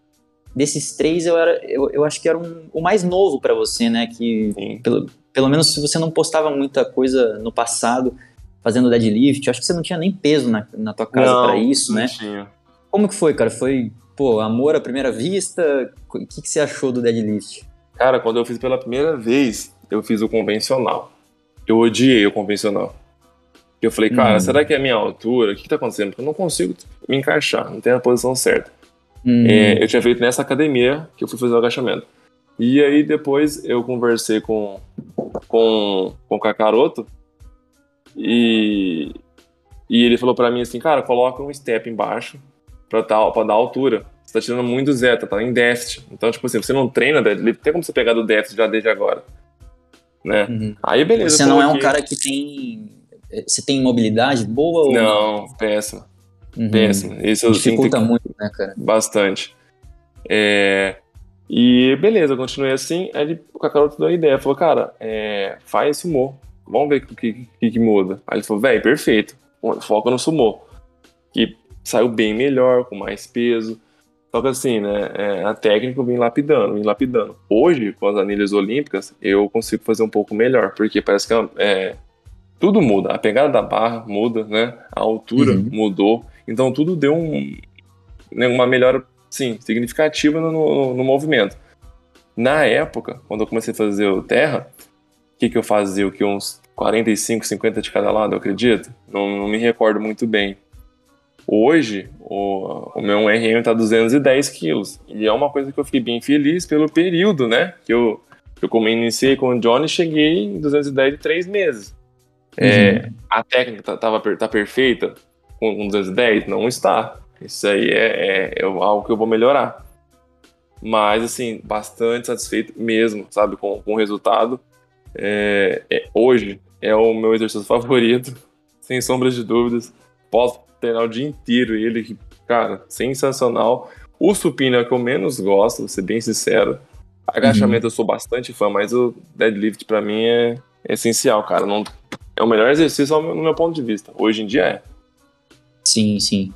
Speaker 1: desses três eu, era, eu, eu acho que era um, o mais novo para você, né? Que pelo, pelo menos se você não postava muita coisa no passado fazendo deadlift, eu acho que você não tinha nem peso na, na tua casa para isso, não né? Tinha. Como que foi, cara? Foi, pô, amor à primeira vista? O que, que você achou do deadlift?
Speaker 2: Cara, quando eu fiz pela primeira vez, eu fiz o convencional. Eu odiei o convencional. Eu falei, cara, hum. será que é a minha altura? O que, que tá acontecendo? Porque eu não consigo me encaixar, não tenho a posição certa. Hum. É, eu tinha feito nessa academia que eu fui fazer o agachamento. E aí depois eu conversei com, com, com o Kakaroto e, e ele falou para mim assim, cara, coloca um step embaixo pra, pra dar altura. Você tá tirando muito zeta, tá em déficit. Então, tipo assim, você não treina deadlift, tem como você pegar do déficit já desde agora. Né? Uhum. Aí beleza.
Speaker 1: Você não é um cara que tem. Você tem mobilidade boa ou.
Speaker 2: Não, péssima. Uhum. Péssimo. Isso
Speaker 1: Dificulta que... muito, né, cara?
Speaker 2: Bastante. É... E beleza, eu continuei assim. Aí ele, o Kakaroto deu a ideia, falou, cara, é... faz sumô. Vamos ver o que, que, que, muda. Aí ele falou, velho, perfeito. Foca no sumô. Que saiu bem melhor, com mais peso. Só que assim, né, é, a técnica eu vim lapidando, vim lapidando. Hoje, com as anilhas olímpicas, eu consigo fazer um pouco melhor, porque parece que é, tudo muda. A pegada da barra muda, né? A altura uhum. mudou. Então tudo deu um, né, uma melhora, sim, significativa no, no, no, movimento. Na época, quando eu comecei a fazer o terra, o que, que eu fazia? O que? Uns 45, 50 de cada lado, eu acredito? Não, não me recordo muito bem. Hoje, o, o meu RM está 210 quilos. E é uma coisa que eu fiquei bem feliz pelo período, né? Que eu, eu como iniciei com o Johnny, cheguei em 210 em 3 meses. É, uhum. É, a técnica tá, tava, tá perfeita com, com 210? Não está. Isso aí é, é, é algo que eu vou melhorar. Mas, assim, bastante satisfeito mesmo, sabe, com, com o resultado. É, é, hoje é o meu exercício favorito, sem sombras de dúvidas. Posso treinar o dia inteiro e ele, cara, sensacional. O supino é o que eu menos gosto, vou ser bem sincero. Agachamento uhum. eu sou bastante fã, mas o deadlift para mim é, é, essencial, cara. Não, é o melhor exercício no meu ponto de vista. Hoje em dia é.
Speaker 1: Sim, sim.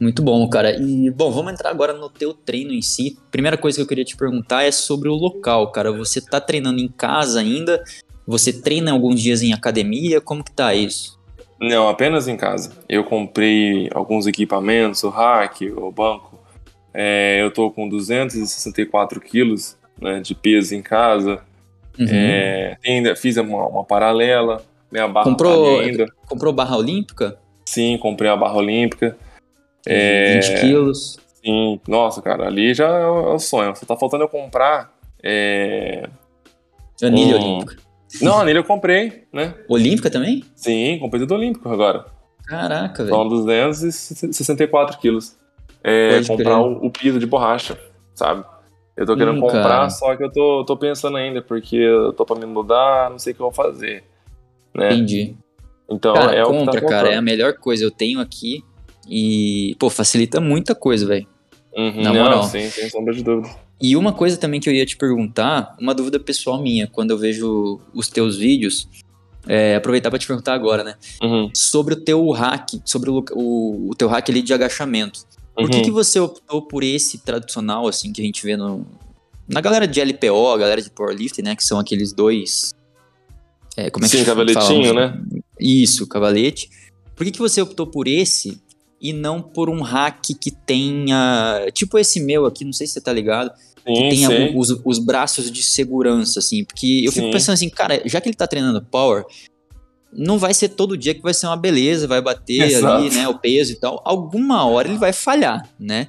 Speaker 1: Muito bom, cara. E, bom, vamos entrar agora no teu treino em si. Primeira coisa que eu queria te perguntar é sobre o local, cara. Você tá treinando em casa ainda? Você treina alguns dias em academia? Como que tá isso?
Speaker 2: Não, apenas em casa. Eu comprei alguns equipamentos, o rack, o banco. É, eu tô com 264 quilos né, de peso em casa. Uhum. É, ainda fiz uma, uma, paralela. Minha barra
Speaker 1: comprou, tá ainda. Comprou barra olímpica?
Speaker 2: Sim, comprei a barra olímpica.
Speaker 1: É, 20 quilos.
Speaker 2: Sim, nossa, cara, ali já é o sonho. Só tá faltando eu comprar. É,
Speaker 1: Anilha um, olímpica.
Speaker 2: Não, anilha eu comprei, né?
Speaker 1: Olímpica também?
Speaker 2: Sim, comprei tudo olímpico agora.
Speaker 1: Caraca, velho.
Speaker 2: São 264 quilos. É, Pode comprar o, o, piso de borracha, sabe? Eu tô querendo hum, comprar, cara. só que eu tô, tô pensando ainda, porque eu tô pra me mudar, não sei o que eu vou fazer. Né?
Speaker 1: Entendi.
Speaker 2: Então,
Speaker 1: cara,
Speaker 2: é
Speaker 1: compra,
Speaker 2: o que tá
Speaker 1: cara, é a melhor coisa. Eu tenho aqui e, pô, facilita muita coisa, velho.
Speaker 2: Uhum, Na moral. Não, sim, sem sombra de dúvida.
Speaker 1: E uma coisa também que eu ia te perguntar, uma dúvida pessoal minha, quando eu vejo os teus vídeos, é, aproveitar para te perguntar agora, né?
Speaker 2: Uhum.
Speaker 1: Sobre o teu hack, sobre o, o, o, teu hack ali de agachamento. Por uhum. que, que você optou por esse tradicional, assim, que a gente vê no, na galera de LPO, a galera de powerlifting, né? Que são aqueles dois... É, como é
Speaker 2: Sim,
Speaker 1: que
Speaker 2: cavaletinho,
Speaker 1: fala?
Speaker 2: né?
Speaker 1: Isso, cavalete. Por que, que você optou por esse e não por um hack que tenha... Tipo esse meu aqui, não sei se você tá ligado
Speaker 2: Sim,
Speaker 1: que tem os, os, braços de segurança, assim. Porque eu sim. fico pensando assim, cara, já que ele tá treinando power, não vai ser todo dia que vai ser uma beleza, vai bater Exato. ali, né, o peso e tal. Alguma hora ele vai falhar, né?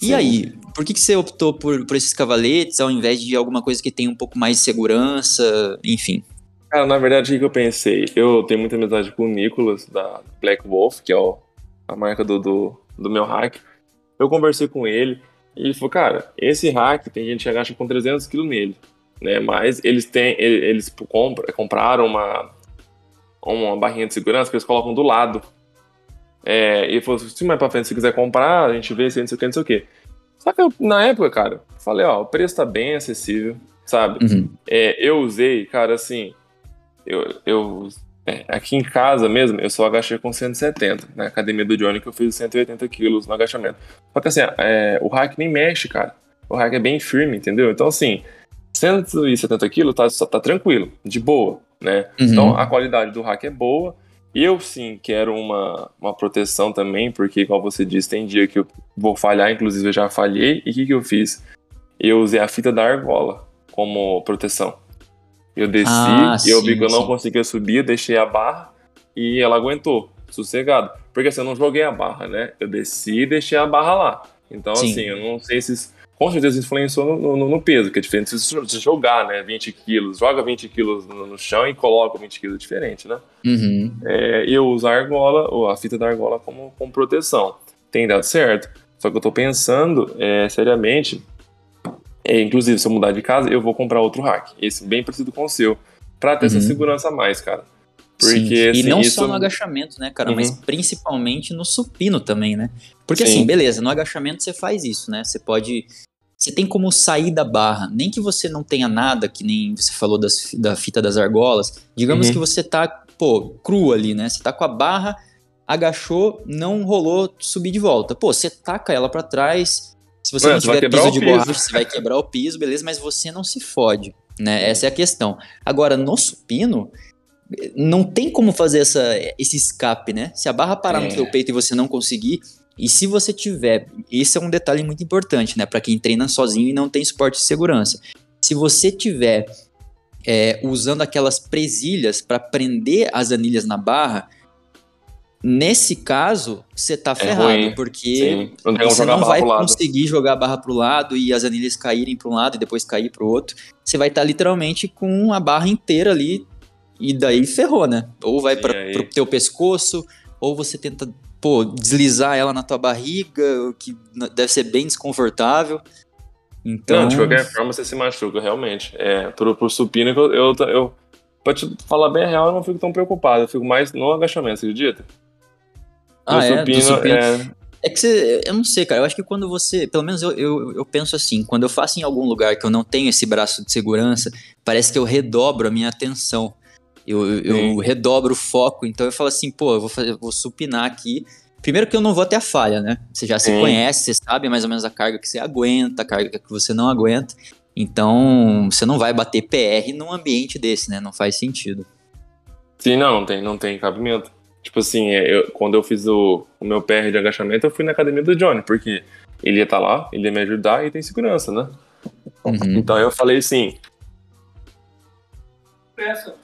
Speaker 1: E sim. aí, por que, que você optou por, por esses cavaletes ao invés de alguma coisa que tenha um pouco mais de segurança, enfim?
Speaker 2: Cara, na verdade, o que eu pensei? Eu tenho muita amizade com o Nicolas, da Black Wolf, que é o, a marca do, do, do meu hack. Eu conversei com ele, e ele falou, cara, esse hack tem gente que agacha com 300 kg nele, né? Mas eles têm, eles compra, compraram uma, uma barrinha de segurança que eles colocam do lado. É, e ele falou, se mais pra frente você quiser comprar, a gente vê se não sei o que, não sei o que. Só que eu, na época, cara, falei, ó, o preço tá bem acessível, sabe?
Speaker 1: Uhum.
Speaker 2: É, eu usei, cara, assim, eu, eu é, aqui em casa mesmo, eu só agachei com 170. Na academia do Johnny, que eu fiz 180 quilos no agachamento. Só que assim, é, o hack nem mexe, cara. O hack é bem firme, entendeu? Então, assim, 170 quilos tá, tá tranquilo, de boa, né? Uhum. Então, a qualidade do hack é boa. Eu, sim, quero uma, uma proteção também, porque, como você disse, tem dia que eu vou falhar, inclusive eu já falhei. E o que, que eu fiz? Eu usei a fita da argola como proteção. Eu desci ah, e eu vi que eu não conseguia subir, eu deixei a barra e ela aguentou, sossegado. Porque assim, eu não joguei a barra, né? Eu desci e deixei a barra lá. Então, sim. assim, eu não sei se. Com certeza influenciou no, no, no, peso, que é diferente se jogar, né? 20 quilos, joga 20 quilos no, no chão e coloca 20 quilos diferente, né?
Speaker 1: Uhum.
Speaker 2: É, eu uso a argola, ou a fita da argola como, como proteção. Tem dado certo. Só que eu tô pensando é, seriamente é, inclusive, se eu mudar de casa, eu vou comprar outro hack. Esse bem parecido com o seu. Pra ter uhum. essa segurança a mais, cara.
Speaker 1: Porque, Sim. Assim, e não isso... só no agachamento, né, cara? Uhum. Mas principalmente no supino também, né? Porque Sim. assim, beleza, no agachamento você faz isso, né? Você pode. Você tem como sair da barra. Nem que você não tenha nada, que nem você falou das, da fita das argolas. Digamos uhum. que você tá, pô, cru ali, né? Você tá com a barra, agachou, não rolou subir de volta. Pô, você taca ela para trás, Se você não, não tiver piso de piso. borracha, você vai quebrar o piso, beleza, mas você não se fode, né? Essa é a questão. Agora, no supino, não tem como fazer essa, esse escape, né? Se a barra parar é. no seu peito e você não conseguir, e se você tiver, esse é um detalhe muito importante, né, para quem treina sozinho e não tem suporte de segurança. Se você tiver é, usando aquelas presilhas para prender as anilhas na barra, nesse caso você tá é ferrado, ruim. porque não você não vai conseguir jogar a barra pro lado e as anilhas caírem para um lado e depois cair para o outro. Você vai estar tá literalmente com a barra inteira ali e daí ferrou, né? Ou vai para o teu pescoço, ou você tenta pô, deslizar ela na tua barriga, o que deve ser bem desconfortável. Então...
Speaker 2: Não, de qualquer forma você se machuca, realmente. É, pro, pro supino, eu, eu, eu, pra te falar bem a real, eu não fico tão preocupado. Eu fico mais no agachamento, você acredita?
Speaker 1: Ah, é? Supino, supino. É... é que você, eu não sei, cara, eu acho que quando você, pelo menos eu, eu, eu penso assim, quando eu faço em algum lugar que eu não tenho esse braço de segurança, parece que eu redobro a minha atenção. Eu, eu redobro o foco, então eu falo assim, pô, eu vou, fazer, vou supinar aqui. Primeiro que eu não vou ter a falha, né? Você já se Sim. conhece, você sabe mais ou menos a carga que você aguenta, a carga que você não aguenta. Então, você não vai bater PR num ambiente desse, né? Não faz sentido.
Speaker 2: Sim, não, não tem, não tem cabimento. Tipo assim, é, eu, quando eu fiz o, o, meu PR de agachamento, eu fui na academia do Johnny, porque ele ia estar tá lá, ele ia me ajudar e tem segurança, né? Uhum. Então eu falei assim. Peça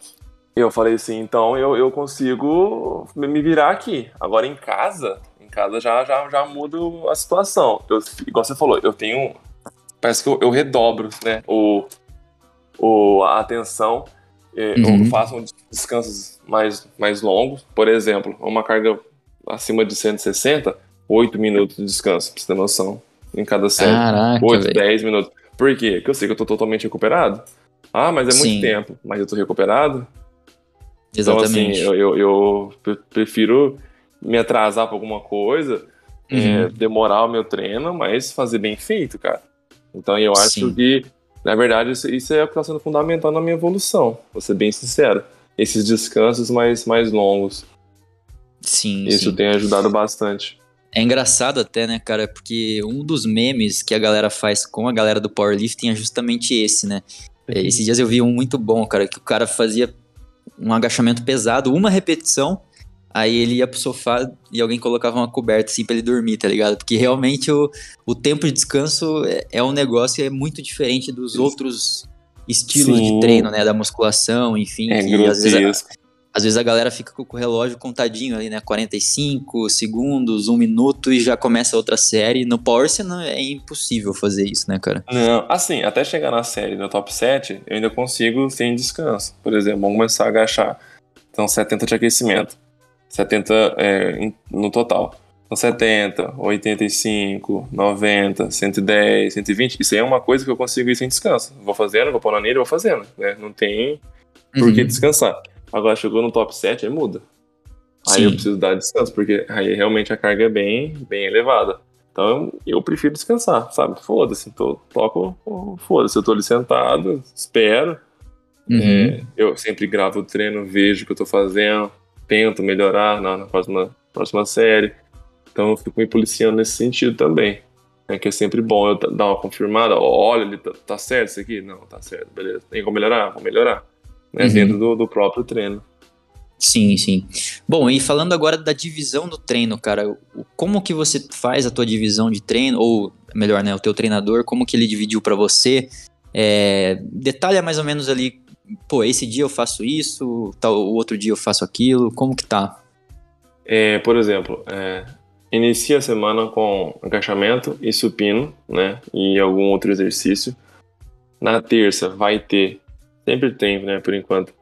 Speaker 2: eu falei assim, então eu, eu consigo me virar aqui. Agora em casa, em casa já, já, já mudo a situação. Eu, igual você falou, eu tenho. Parece que eu, eu redobro né, o, o, a atenção. Uhum. Eu faço descansos mais, mais longos. Por exemplo, uma carga acima de 160, 8 minutos de descanso, pra você ter noção. Em cada série. Caraca, 8, véio. 10 minutos. Por quê? Porque eu sei que eu tô totalmente recuperado. Ah, mas é muito Sim. tempo. Mas eu tô recuperado? Exatamente. Então, assim, eu, eu, eu prefiro me atrasar pra alguma coisa, é, uhum. é, demorar o meu treino, mas fazer bem feito, cara. Então eu acho Sim. que, na verdade, isso, isso é o que está sendo fundamental na minha evolução, vou ser bem sincero. Esses descansos mais, mais longos.
Speaker 1: Sim.
Speaker 2: Isso
Speaker 1: sim.
Speaker 2: tem ajudado bastante.
Speaker 1: É engraçado até, né, cara? Porque um dos memes que a galera faz com a galera do powerlifting é justamente esse, né? Uhum. Esses dias eu vi um muito bom, cara, que o cara fazia um agachamento pesado, uma repetição, aí ele ia pro sofá e alguém colocava uma coberta assim pra ele dormir, tá ligado? Porque realmente o, o tempo de descanso é, é um negócio é muito diferente dos outros estilos Sim. de treino, né? Da musculação, enfim.
Speaker 2: É que às vezes,
Speaker 1: às vezes a galera fica com o relógio contadinho ali, né? 45 segundos, um minuto e já começa outra série. No Power não, é impossível fazer isso, né, cara?
Speaker 2: Não, assim, até chegar na série no top 7, eu ainda consigo sem descanso. Por exemplo, vamos começar a agachar. Então, 70 de aquecimento. 70 é, no total. Então, 70, 85, 90, 110, 120. Isso aí é uma coisa que eu consigo ir sem descanso. Vou fazendo, vou pôr na nele, vou fazendo. Né? Não tem por que uhum. descansar. Agora chegou no top 7, aí muda. Aí Sim. eu preciso dar descanso, porque aí realmente a carga é bem, bem elevada. Então eu prefiro descansar, sabe? Foda-se, tô, toco, foda-se, eu tô ali sentado, espero. Uhum. É, eu sempre gravo o treino, vejo o que eu tô fazendo, tento melhorar na, na próxima, próxima série. Então eu fico me policiando nesse sentido também. É que é sempre bom eu dar uma confirmada, olha, ele tá, tá certo isso aqui? Não, tá certo, beleza. Tem como melhorar? Vou melhorar né, uhum. dentro do, do próprio treino.
Speaker 1: Sim, sim. Bom, e falando agora da divisão do treino, cara, como que você faz a tua divisão de treino, ou melhor, né, o teu treinador, como que ele dividiu para você? É, detalha mais ou menos ali, pô, esse dia eu faço isso, tal, o outro dia eu faço aquilo, como que tá?
Speaker 2: É, por exemplo, é, inicia a semana com agachamento e supino, né, e algum outro exercício. Na terça vai ter Sempre tem, né, por enquanto.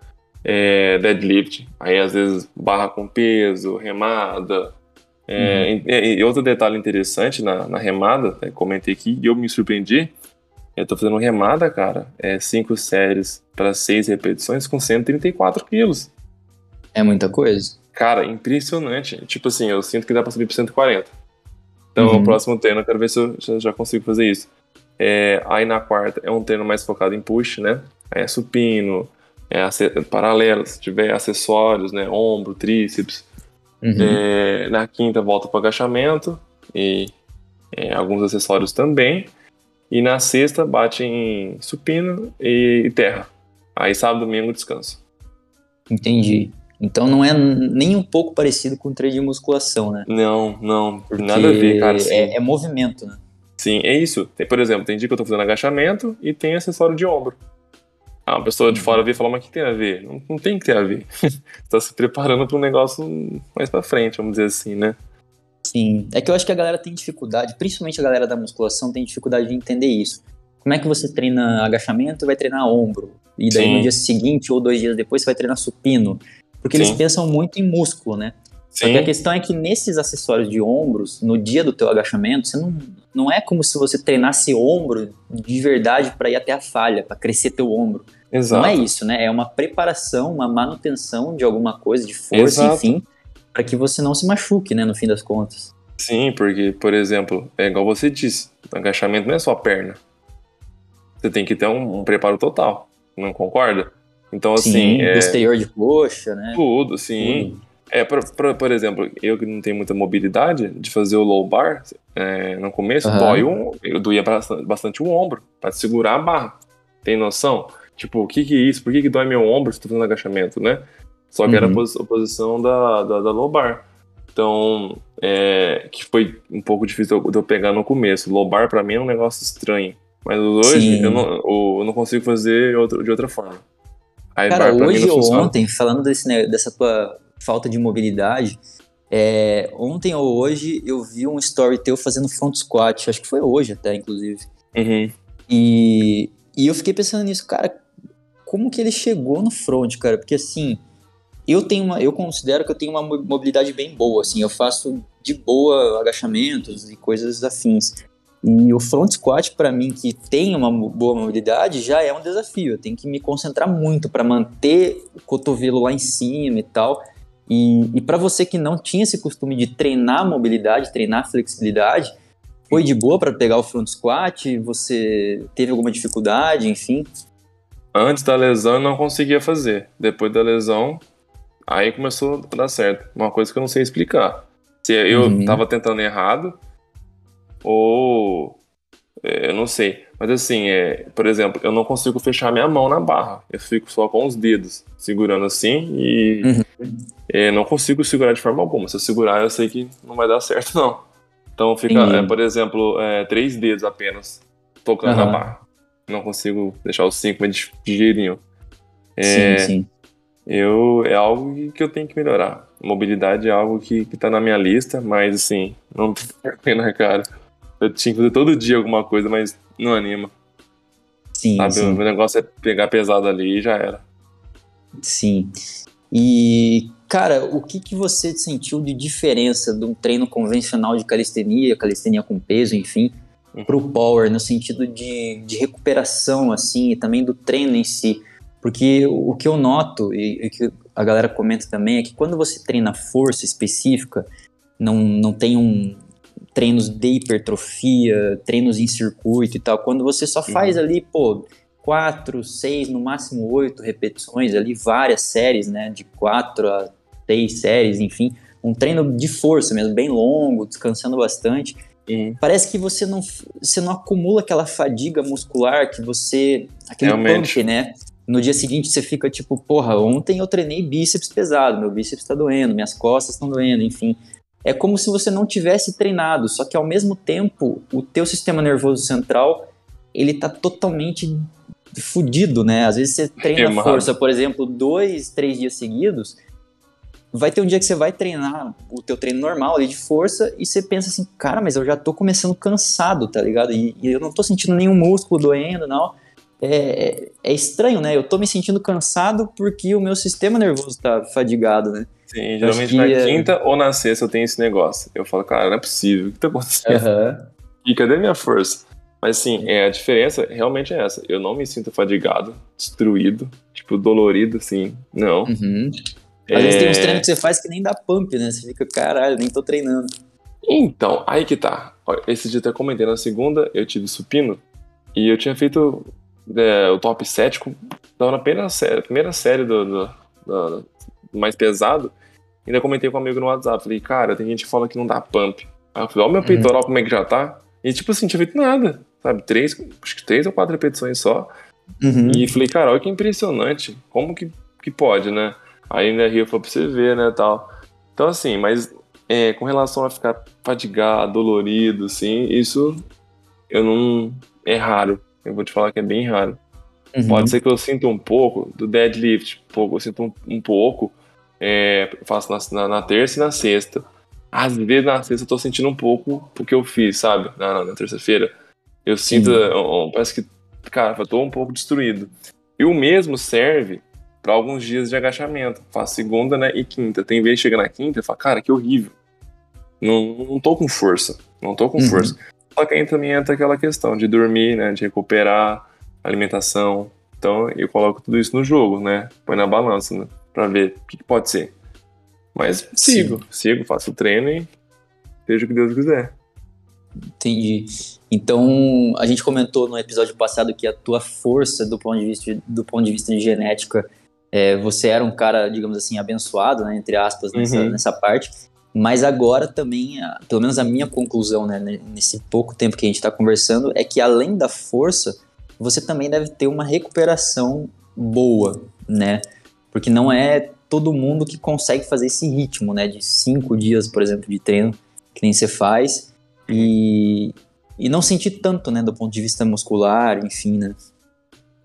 Speaker 2: É, deadlift, aí às vezes barra com peso, remada. É, uhum. e, e, outro detalhe interessante na, na remada, né, comentei aqui e eu me surpreendi. Eu tô fazendo remada, cara, é cinco séries para seis repetições com 134 quilos.
Speaker 1: É muita coisa.
Speaker 2: Cara, impressionante. Tipo assim, eu sinto que dá pra subir pra 140. Então, uhum. o próximo treino eu quero ver se eu já consigo fazer isso. É, aí na quarta é um treino mais focado em push, né? é, supino, é, paralelo, se tiver acessórios, né, ombro, tríceps. Uhum. É, na quinta volta para agachamento e é, alguns acessórios também. E na sexta bate em supino e terra. Aí sábado, domingo, descanso.
Speaker 1: Entendi. Então não é nem um pouco parecido com o treino de musculação, né?
Speaker 2: Não, não. Porque nada a ver, cara. Assim.
Speaker 1: É, é, movimento, né?
Speaker 2: Sim, é isso. Tem, por exemplo, tem dia que eu tô fazendo agachamento e tem acessório de ombro. Ah, uma pessoa de fora vê e fala, mas o que tem a ver? Não, não tem que ter a ver. Você tá se preparando para um negócio mais para frente, vamos dizer assim, né?
Speaker 1: Sim. É que eu acho que a galera tem dificuldade, principalmente a galera da musculação tem dificuldade de entender isso. Como é que você treina agachamento e vai treinar ombro? E daí Sim. no dia seguinte ou dois dias depois você vai treinar supino. Porque Sim. eles pensam muito em músculo, né? Sim. Só que a questão é que nesses acessórios de ombros, no dia do teu agachamento, você não, não é como se você treinasse ombro de verdade para ir até a falha, para crescer teu ombro. Exato. Não é isso, né? É uma preparação, uma manutenção de alguma coisa, de força, Exato. enfim, para que você não se machuque, né, no fim das contas.
Speaker 2: Sim, porque, por exemplo, é igual você disse, agachamento não é só perna. Você tem que ter um, um preparo total, não concorda? Então, assim. Sim,
Speaker 1: é... posterior de coxa, né?
Speaker 2: Tudo, sim. Tudo. É, por, por, por, exemplo, eu que não tenho muita mobilidade, de fazer o low bar, é, no começo, uhum. dói um, eu doía bastante, o ombro, para segurar a barra. Tem noção? Tipo, o que que é isso? Por que que dói meu ombro se tô fazendo agachamento, né? Só que uhum. era a, pos, a posição da, da, da, low bar. Então, é, que foi um pouco difícil de eu pegar no começo. Low bar pra mim é um negócio estranho. Mas hoje eu não, eu não, consigo fazer de outra forma.
Speaker 1: Aí Cara, hoje ou ontem, falando desse, dessa tua falta de mobilidade, é, ontem ou hoje eu vi um story teu fazendo front squat, acho que foi hoje até, inclusive.
Speaker 2: Uhum.
Speaker 1: E, e eu fiquei pensando nisso, cara, como que ele chegou no front, cara? Porque assim, eu tenho uma, eu considero que eu tenho uma mobilidade bem boa, assim, eu faço de boa agachamentos e coisas afins. E o front squat para mim que tem uma boa mobilidade já é um desafio. Eu tenho que me concentrar muito para manter o cotovelo lá em cima e tal. E, e para você que não tinha esse costume de treinar mobilidade, treinar flexibilidade, foi de boa para pegar o front squat? Você teve alguma dificuldade, enfim?
Speaker 2: Antes da lesão eu não conseguia fazer. Depois da lesão, aí começou a dar certo. Uma coisa que eu não sei explicar. Se eu uhum. tava tentando errado, ou é, eu não sei. Mas assim, é, por exemplo, eu não consigo fechar minha mão na barra. Eu fico só com os dedos segurando assim e uhum. é, não consigo segurar de forma alguma. Se eu segurar, eu sei que não vai dar certo, não. Então fica, é, por exemplo, é, três dedos apenas tocando uhum. na barra. Não consigo deixar os cinco de jeitinho. É, sim, sim. Eu, é algo que eu tenho que melhorar. Mobilidade é algo que, que tá na minha lista, mas assim, não tem na cara. Eu tinha que fazer todo dia alguma coisa, mas não anima.
Speaker 1: Sim,
Speaker 2: Sabe?
Speaker 1: sim.
Speaker 2: O negócio é pegar pesado ali e já era.
Speaker 1: Sim. E, cara, o que, que você sentiu de diferença de um treino convencional de calistenia, calistenia com peso, enfim, uhum. pro power, no sentido de, de recuperação, assim, e também do treino em si? Porque o que eu noto, e, e que a galera comenta também, é que quando você treina força específica, não, não tem um, treinos de hipertrofia, treinos em circuito e tal, quando você só faz uhum. ali, pô, quatro, seis, no máximo oito repetições ali, várias séries, né, de quatro a seis séries, enfim, um treino de força mesmo, bem longo, descansando bastante. Uhum. Parece que você não, você não acumula aquela fadiga muscular que você, aquele Realmente. pump, né? No dia seguinte você fica tipo, porra, ontem eu treinei bíceps pesado, meu bíceps tá doendo, minhas costas estão doendo, enfim é como se você não tivesse treinado, só que ao mesmo tempo o teu sistema nervoso central ele tá totalmente fudido, né? Às vezes você treina força, por exemplo, dois, três dias seguidos, vai ter um dia que você vai treinar o teu treino normal ali de força e você pensa assim, cara, mas eu já tô começando cansado, tá ligado? E, e eu não tô sentindo nenhum músculo doendo, não. É, é estranho, né? Eu tô me sentindo cansado porque o meu sistema nervoso tá fadigado, né?
Speaker 2: Sim, geralmente na é... quinta ou na sexta eu tenho esse negócio. Eu falo, cara, não é possível, o que tá acontecendo? Uhum. E cadê minha força? Mas sim, é, a diferença realmente é essa. Eu não me sinto fadigado, destruído, tipo, dolorido, assim, não.
Speaker 1: Uhum. Às é... vezes tem uns treinos que você faz que nem dá pump, né? Você fica, caralho, nem tô treinando.
Speaker 2: Então, aí que tá. Esse dia eu até comentei, na segunda eu tive supino e eu tinha feito é, o top 7, tava na primeira série, primeira série do, do, do mais pesado, ainda comentei com um amigo no WhatsApp, falei, cara, tem gente que fala que não dá pump. Aí eu falei, ó, meu uhum. peitoral como é que já tá? E tipo assim, não tinha feito nada, sabe? Três, acho que três ou quatro repetições só. Uhum. E falei, cara, olha que impressionante. Como que, que pode, né? Aí ainda rio foi pra você ver, né, tal. Então assim, mas é, com relação a ficar fadigado, dolorido, assim, isso eu não. É raro. Eu vou te falar que é bem raro. Uhum. Pode ser que eu sinta um pouco do deadlift, pouco, eu sinto um, um pouco. É, faço na, na, na, terça e na sexta. Às vezes na sexta eu tô sentindo um pouco porque eu fiz, sabe? Na, na terça-feira. Eu sinto, eu, parece que, cara, eu tô um pouco destruído. E o mesmo serve para alguns dias de agachamento. Faço segunda né, e quinta. Tem vez que chega na quinta e fala, cara, que horrível. Não, não tô com força. Não tô com uhum. força. Só que aí também entra aquela questão de dormir, né? De recuperar, alimentação. Então eu coloco tudo isso no jogo, né? Põe na balança, né? Pra ver o que, que pode ser. Mas sigo, Sim. sigo, faço o treino e seja o que Deus quiser.
Speaker 1: Entendi. Então, a gente comentou no episódio passado que a tua força do ponto de vista, do ponto de, vista de genética, é, você era um cara, digamos assim, abençoado, né, entre aspas, nessa, uhum. nessa parte. Mas agora também, pelo menos a minha conclusão, né, nesse pouco tempo que a gente está conversando, é que além da força, você também deve ter uma recuperação boa, né? Porque não é todo mundo que consegue fazer esse ritmo, né? De cinco dias, por exemplo, de treino, que nem você faz, e, e não sentir tanto, né? Do ponto de vista muscular, enfim, né?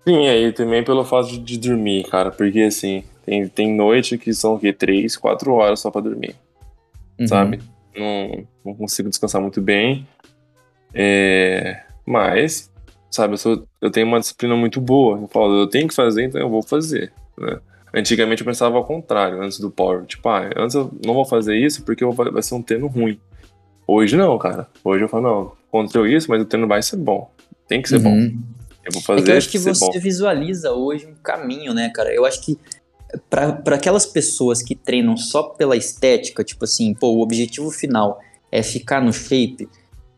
Speaker 2: Sim, aí também pelo fato de dormir, cara, porque assim, tem, tem noite que são o quê? Três, quatro horas só para dormir uhum. sabe? Não, não consigo descansar muito bem. É, mas, sabe, eu, sou, eu tenho uma disciplina muito boa. Eu falo, eu tenho que fazer, então eu vou fazer. Né? Antigamente eu pensava ao contrário, antes do Power. Tipo, ah, antes eu não vou fazer isso porque vou, vai ser um treino ruim. Hoje não, cara. Hoje eu falo, não, aconteceu isso, mas o treino vai ser bom. Tem que ser uhum. bom.
Speaker 1: Eu vou fazer. É que eu acho que você bom. visualiza hoje um caminho, né, cara? Eu acho que para aquelas pessoas que treinam só pela estética, tipo assim, pô, o objetivo final é ficar no shape,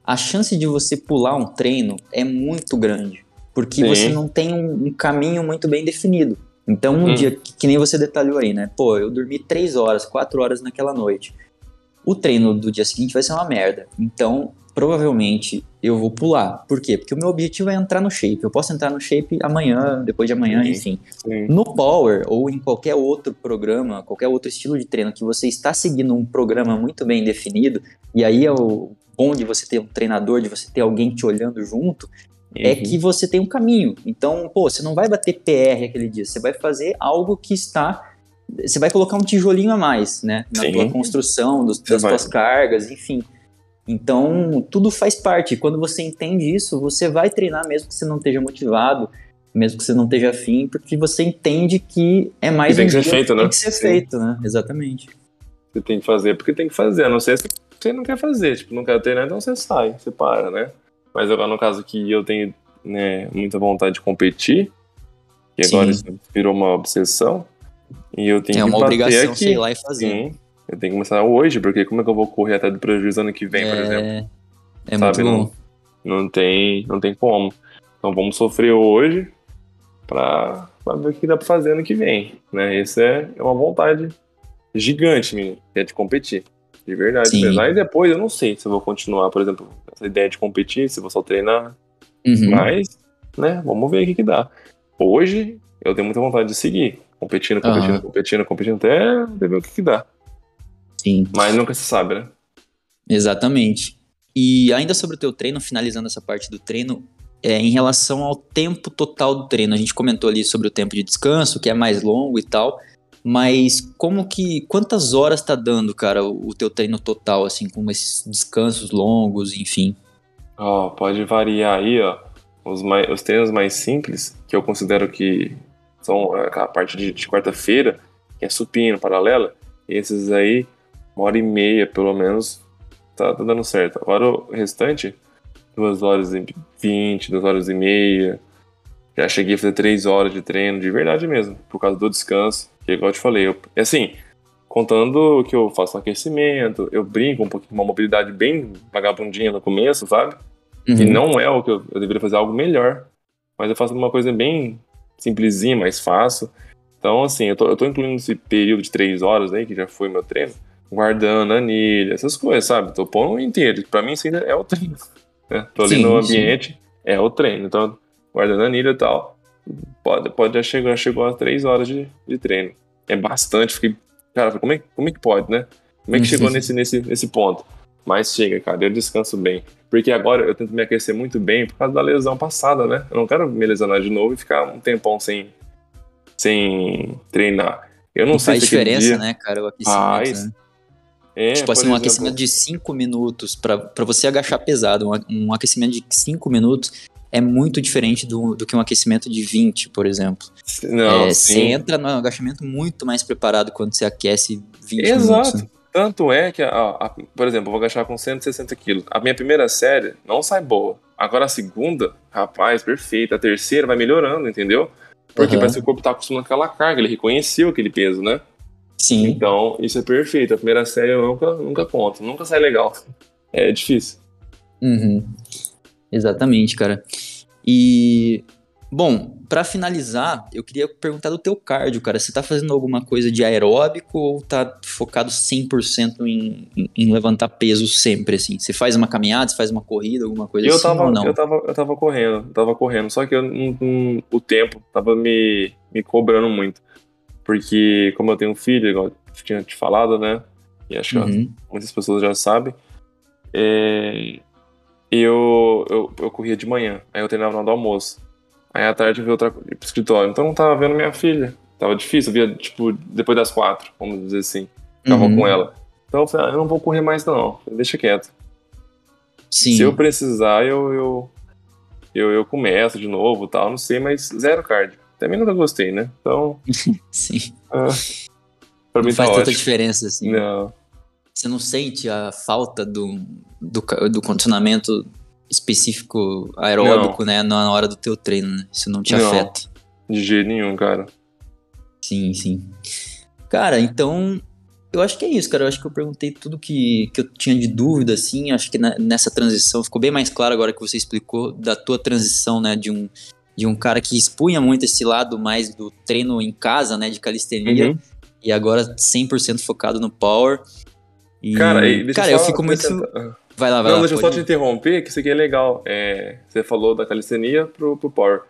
Speaker 1: a chance de você pular um treino é muito grande, porque Sim. você não tem um, um, caminho muito bem definido. Então, um hum. dia, que, que, nem você detalhou aí, né? Pô, eu dormi três horas, quatro horas naquela noite. O treino do dia seguinte vai ser uma merda. Então, provavelmente eu vou pular. Por quê? Porque o meu objetivo é entrar no shape. Eu posso entrar no shape amanhã, depois de amanhã, sim, enfim. Sim. No Power ou em qualquer outro programa, qualquer outro estilo de treino que você está seguindo um programa muito bem definido, e aí é o bom de você ter um treinador, de você ter alguém te olhando junto, é uhum. é que você tem um caminho. Então, pô, você não vai bater PR aquele dia, você vai fazer algo que está você vai colocar um tijolinho a mais, né? Na Sim. tua construção, dos, das tuas cargas, enfim. Então, tudo faz parte. Quando você entende isso, você vai treinar mesmo que você não esteja motivado, mesmo que você não esteja afim, porque você entende que é mais
Speaker 2: tem um que ser feito, né?
Speaker 1: Tem que ser Sim. feito, né? Exatamente.
Speaker 2: Você tem que fazer porque tem que fazer, a não ser se você não quer fazer. Tipo, não quer treinar, então você sai, você para, né? Mas agora, no caso que eu tenho né, muita vontade de competir, que agora isso virou uma obsessão, e eu tenho é que uma obrigação aqui. sei
Speaker 1: lá e fazer. Sim,
Speaker 2: eu tenho que começar hoje, porque como é que eu vou correr até do prejuízo ano que vem, é... por exemplo?
Speaker 1: É Sabe? muito bom.
Speaker 2: Não, não, tem, não tem como. Então vamos sofrer hoje pra, pra ver o que dá pra fazer ano que vem. Né? Essa é, é uma vontade gigante minha, que é de competir. De verdade Sim. mesmo. Aí depois eu não sei se eu vou continuar, por exemplo, essa ideia de competir, se eu vou só treinar. Uhum. Mas, né, vamos ver o que, que dá. Hoje eu tenho muita vontade de seguir. Competindo, competindo, uhum. competindo, competindo, até ver o que, que dá.
Speaker 1: Sim.
Speaker 2: Mas nunca se sabe, né?
Speaker 1: Exatamente. E ainda sobre o teu treino, finalizando essa parte do treino, é, em relação ao tempo total do treino, a gente comentou ali sobre o tempo de descanso, que é mais longo e tal, mas como que, quantas horas tá dando, cara, o, o teu treino total, assim, com esses descansos longos, enfim?
Speaker 2: Ó, oh, pode variar aí, ó, os, mais, os treinos mais simples, que eu considero que são é, a parte de, de quarta-feira, que é supino, paralela, esses aí uma hora e meia, pelo menos, tá, tá dando certo. Agora o restante, duas horas e vinte, duas horas e meia. Já cheguei a fazer três horas de treino, de verdade mesmo, por causa do descanso. Que igual eu te falei, eu, assim, contando que eu faço aquecimento, eu brinco um pouquinho com uma mobilidade bem vagabundinha no começo, sabe? Uhum. E não é o que eu, eu deveria fazer algo melhor. Mas eu faço uma coisa bem simplesinha, mais fácil. Então, assim, eu tô, eu tô incluindo esse período de três horas aí, que já foi meu treino, guardando anilha, essas coisas, sabe? Tô pondo inteiro. Pra mim isso ainda é o treino. Né? Tô ali sim, no ambiente, sim. é o treino. Então, guardando anilha e tal. Pode, pode já chegou, já chegou a três horas de, de treino. É bastante, fiquei. Cara, como é, como é que pode, né? Como é que chegou nesse, nesse, nesse ponto? Mas chega, cara, eu descanso bem. Porque agora eu tento me aquecer muito bem por causa da lesão passada, né? Eu não quero me lesionar de novo e ficar um tempão sem, sem treinar. Eu não e sei
Speaker 1: faz diferença, dia... né, cara, o aquecimento. Faz. Né? É, tipo assim, um aquecimento de 5 minutos para você agachar pesado, um, um aquecimento de 5 minutos é muito diferente do, do que um aquecimento de 20, por exemplo. Não, é, você entra no agachamento muito mais preparado quando você aquece 20 Exato. minutos. Exato. Né?
Speaker 2: Tanto é que, a, a, por exemplo, eu vou agachar com 160 quilos. A minha primeira série não sai boa. Agora a segunda, rapaz, perfeita. A terceira vai melhorando, entendeu? Porque uhum. parece que o corpo tá acostumado com aquela carga, ele reconheceu aquele peso, né?
Speaker 1: Sim.
Speaker 2: Então, isso é perfeito. A primeira série eu nunca, nunca conto, nunca sai legal. É difícil.
Speaker 1: Uhum. Exatamente, cara. E, bom, para finalizar, eu queria perguntar do teu cardio, cara. Você tá fazendo alguma coisa de aeróbico ou tá focado 100% em, em, em levantar peso sempre, assim? Você faz uma caminhada, você faz uma corrida, alguma coisa
Speaker 2: eu
Speaker 1: assim
Speaker 2: tava,
Speaker 1: ou não?
Speaker 2: Eu tava, eu tava correndo, tava correndo. Só que eu, um, o tempo tava me, me cobrando muito. Porque, como eu tenho um filho, igual eu tinha te falado, né? E acho uhum. que muitas pessoas já sabem. É, eu, eu, eu corria de manhã, aí eu treinava no hora do almoço. Aí à tarde eu vi outra pro escritório. Então eu não tava vendo minha filha. Tava difícil, eu via, tipo, depois das quatro, vamos dizer assim. Tava uhum. com ela. Então eu falei, ah, eu não vou correr mais não, deixa quieto. Sim. Se eu precisar, eu, eu, eu, eu começo de novo tal, não sei, mas zero cardio. Também nunca gostei, né? Então.
Speaker 1: Sim.
Speaker 2: Ah, pra
Speaker 1: não
Speaker 2: mim
Speaker 1: faz
Speaker 2: tá
Speaker 1: tanta
Speaker 2: ótimo.
Speaker 1: diferença, assim.
Speaker 2: Não.
Speaker 1: Você não sente a falta do, do, do condicionamento específico aeróbico, não. né? Na hora do teu treino, né? Isso não te não, afeta.
Speaker 2: De jeito nenhum, cara.
Speaker 1: Sim, sim. Cara, então. Eu acho que é isso, cara. Eu acho que eu perguntei tudo que, que eu tinha de dúvida, assim. Acho que na, nessa transição ficou bem mais claro agora que você explicou da tua transição, né? De um, de um cara que expunha muito esse lado mais do treino em casa, né? De calistenia. Uhum. E agora 100% focado no power. E, cara, cara eu fico muito. Vai lá, vai
Speaker 2: Não,
Speaker 1: lá.
Speaker 2: deixa eu só te interromper, que isso aqui é legal. É, você falou da calistenia pro, pro power.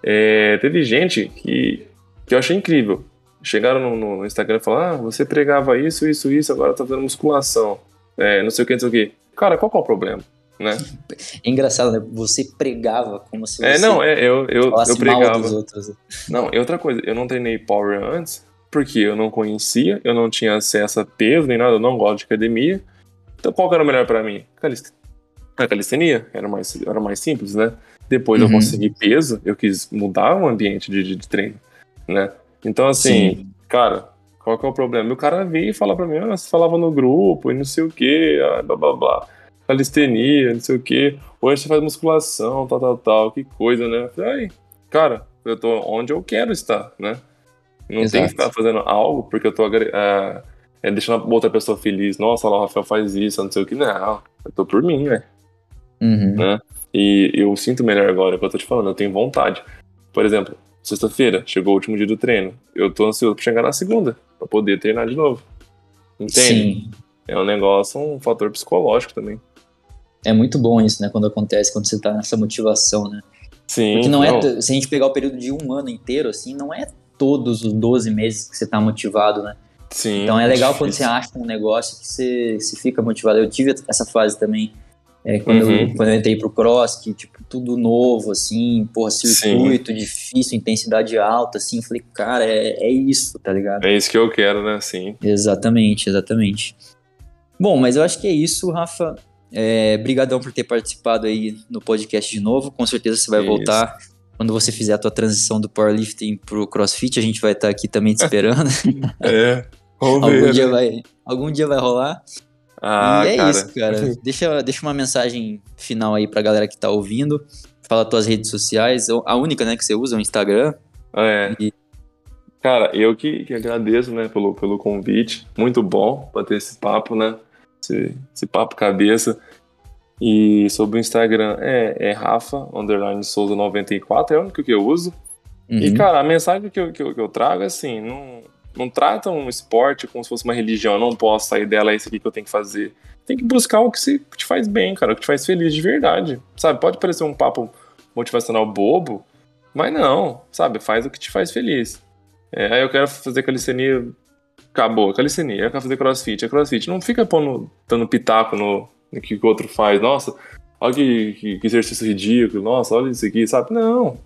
Speaker 2: É, teve gente que, que eu achei incrível. Chegaram no, no Instagram e falaram: Ah, você pregava isso, isso, isso, agora tá fazendo musculação. É, não sei o que, não sei o que. Cara, qual que é o problema? Né?
Speaker 1: É engraçado, né? Você pregava como se
Speaker 2: é,
Speaker 1: você.
Speaker 2: É, não, é, eu, eu, eu pregava.
Speaker 1: Dos outros.
Speaker 2: Não, e outra coisa, eu não treinei power antes, porque eu não conhecia, eu não tinha acesso a peso nem nada, eu não gosto de academia. Então qual que era o melhor para mim? A calistenia era mais, era mais simples, né? Depois uhum. eu consegui peso, eu quis mudar o ambiente de, de, de treino, né? Então assim, Sim. cara, qual que é o problema? O cara veio e fala pra mim, ah, você falava no grupo e não sei o que, ah, blá blá blá, calistenia, não sei o que, hoje você faz musculação, tal, tal, tal, que coisa, né? Aí, cara, eu tô onde eu quero estar, né? Não Exato. tem que ficar fazendo algo porque eu tô uh, é, deixando a outra pessoa feliz. Nossa, lá o Rafael faz isso, não sei o que. Não, eu tô por mim, velho.
Speaker 1: Uhum.
Speaker 2: Né? E eu sinto melhor agora, é que eu tô te falando, eu tenho vontade. Por exemplo, sexta-feira, chegou o último dia do treino. Eu tô ansioso pra chegar na segunda, pra poder treinar de novo. Entende? Sim. É um negócio, um fator psicológico também.
Speaker 1: É muito bom isso, né? Quando acontece, quando você tá nessa motivação, né?
Speaker 2: Sim.
Speaker 1: Porque não, é não. é. Se a gente pegar o período de um ano inteiro, assim, não é todos os 12 meses que você tá motivado, né?
Speaker 2: Sim.
Speaker 1: Então é legal quando você acha um negócio que você, você fica motivado. Eu tive essa fase também. É, quando, uhum. eu, quando eu entrei pro cross, que, tipo, tudo novo, assim, porra, circuito Sim. difícil, intensidade alta, assim, eu falei, cara, é, é isso, tá ligado?
Speaker 2: É isso que eu quero, né, sim.
Speaker 1: Exatamente, exatamente. Bom, mas eu acho que é isso, Rafa. É, brigadão por ter participado aí no podcast de novo. Com certeza você vai isso. voltar quando você fizer a tua transição do powerlifting pro crossfit, a gente vai estar tá aqui também te esperando.
Speaker 2: é.
Speaker 1: Vamos algum ver, dia né? vai, algum dia vai rolar.
Speaker 2: Ah,
Speaker 1: e é
Speaker 2: cara.
Speaker 1: isso, cara. Deixa, deixa uma mensagem final aí pra galera que tá ouvindo. Fala tuas redes sociais. A única, né, que você usa é o Instagram.
Speaker 2: É. E... Cara, eu que, que agradeço, né, pelo, pelo convite. Muito bom pra ter esse papo, né? Esse, esse papo cabeça. E sobre o Instagram é, é Rafa, underline Souza94, é o único que eu uso. Uhum. E, cara, a mensagem que eu, que eu, que eu trago é assim, não, Não trata um esporte como se fosse uma religião. Eu não posso sair dela, é isso aqui que eu tenho que fazer. Tem que buscar o que te faz bem, cara, o que te faz feliz de verdade. Sabe? Pode parecer um papo motivacional bobo, mas não, sabe? Faz o que te faz feliz. É, aí eu quero fazer calistenia, acabou, calistenia. Eu quero fazer crossfit, é crossfit. Não fica pondo, dando pitaco no, no que o outro faz. Nossa, olha que, que, que exercício ridículo, nossa, olha isso aqui, sabe? Não.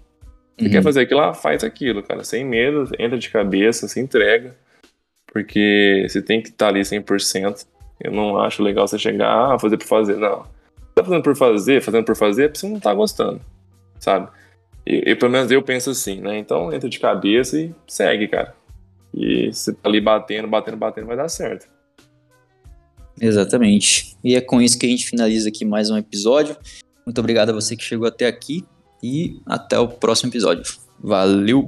Speaker 2: Você uhum. quer fazer aquilo lá, faz aquilo, cara. Sem medo, entra de cabeça, se entrega. Porque você tem que estar tá ali 100%. Eu não acho legal você chegar, ah, fazer por fazer. Não. Tá fazendo por fazer, fazendo por fazer, é porque você não tá gostando, sabe? E, pelo menos eu penso assim, né? Então entra de cabeça e segue, cara. E você tá ali batendo, batendo, batendo, vai dar certo.
Speaker 1: Exatamente. E é com isso que a gente finaliza aqui mais um episódio. Muito obrigado a você que chegou até aqui e até o próximo episódio. Valeu!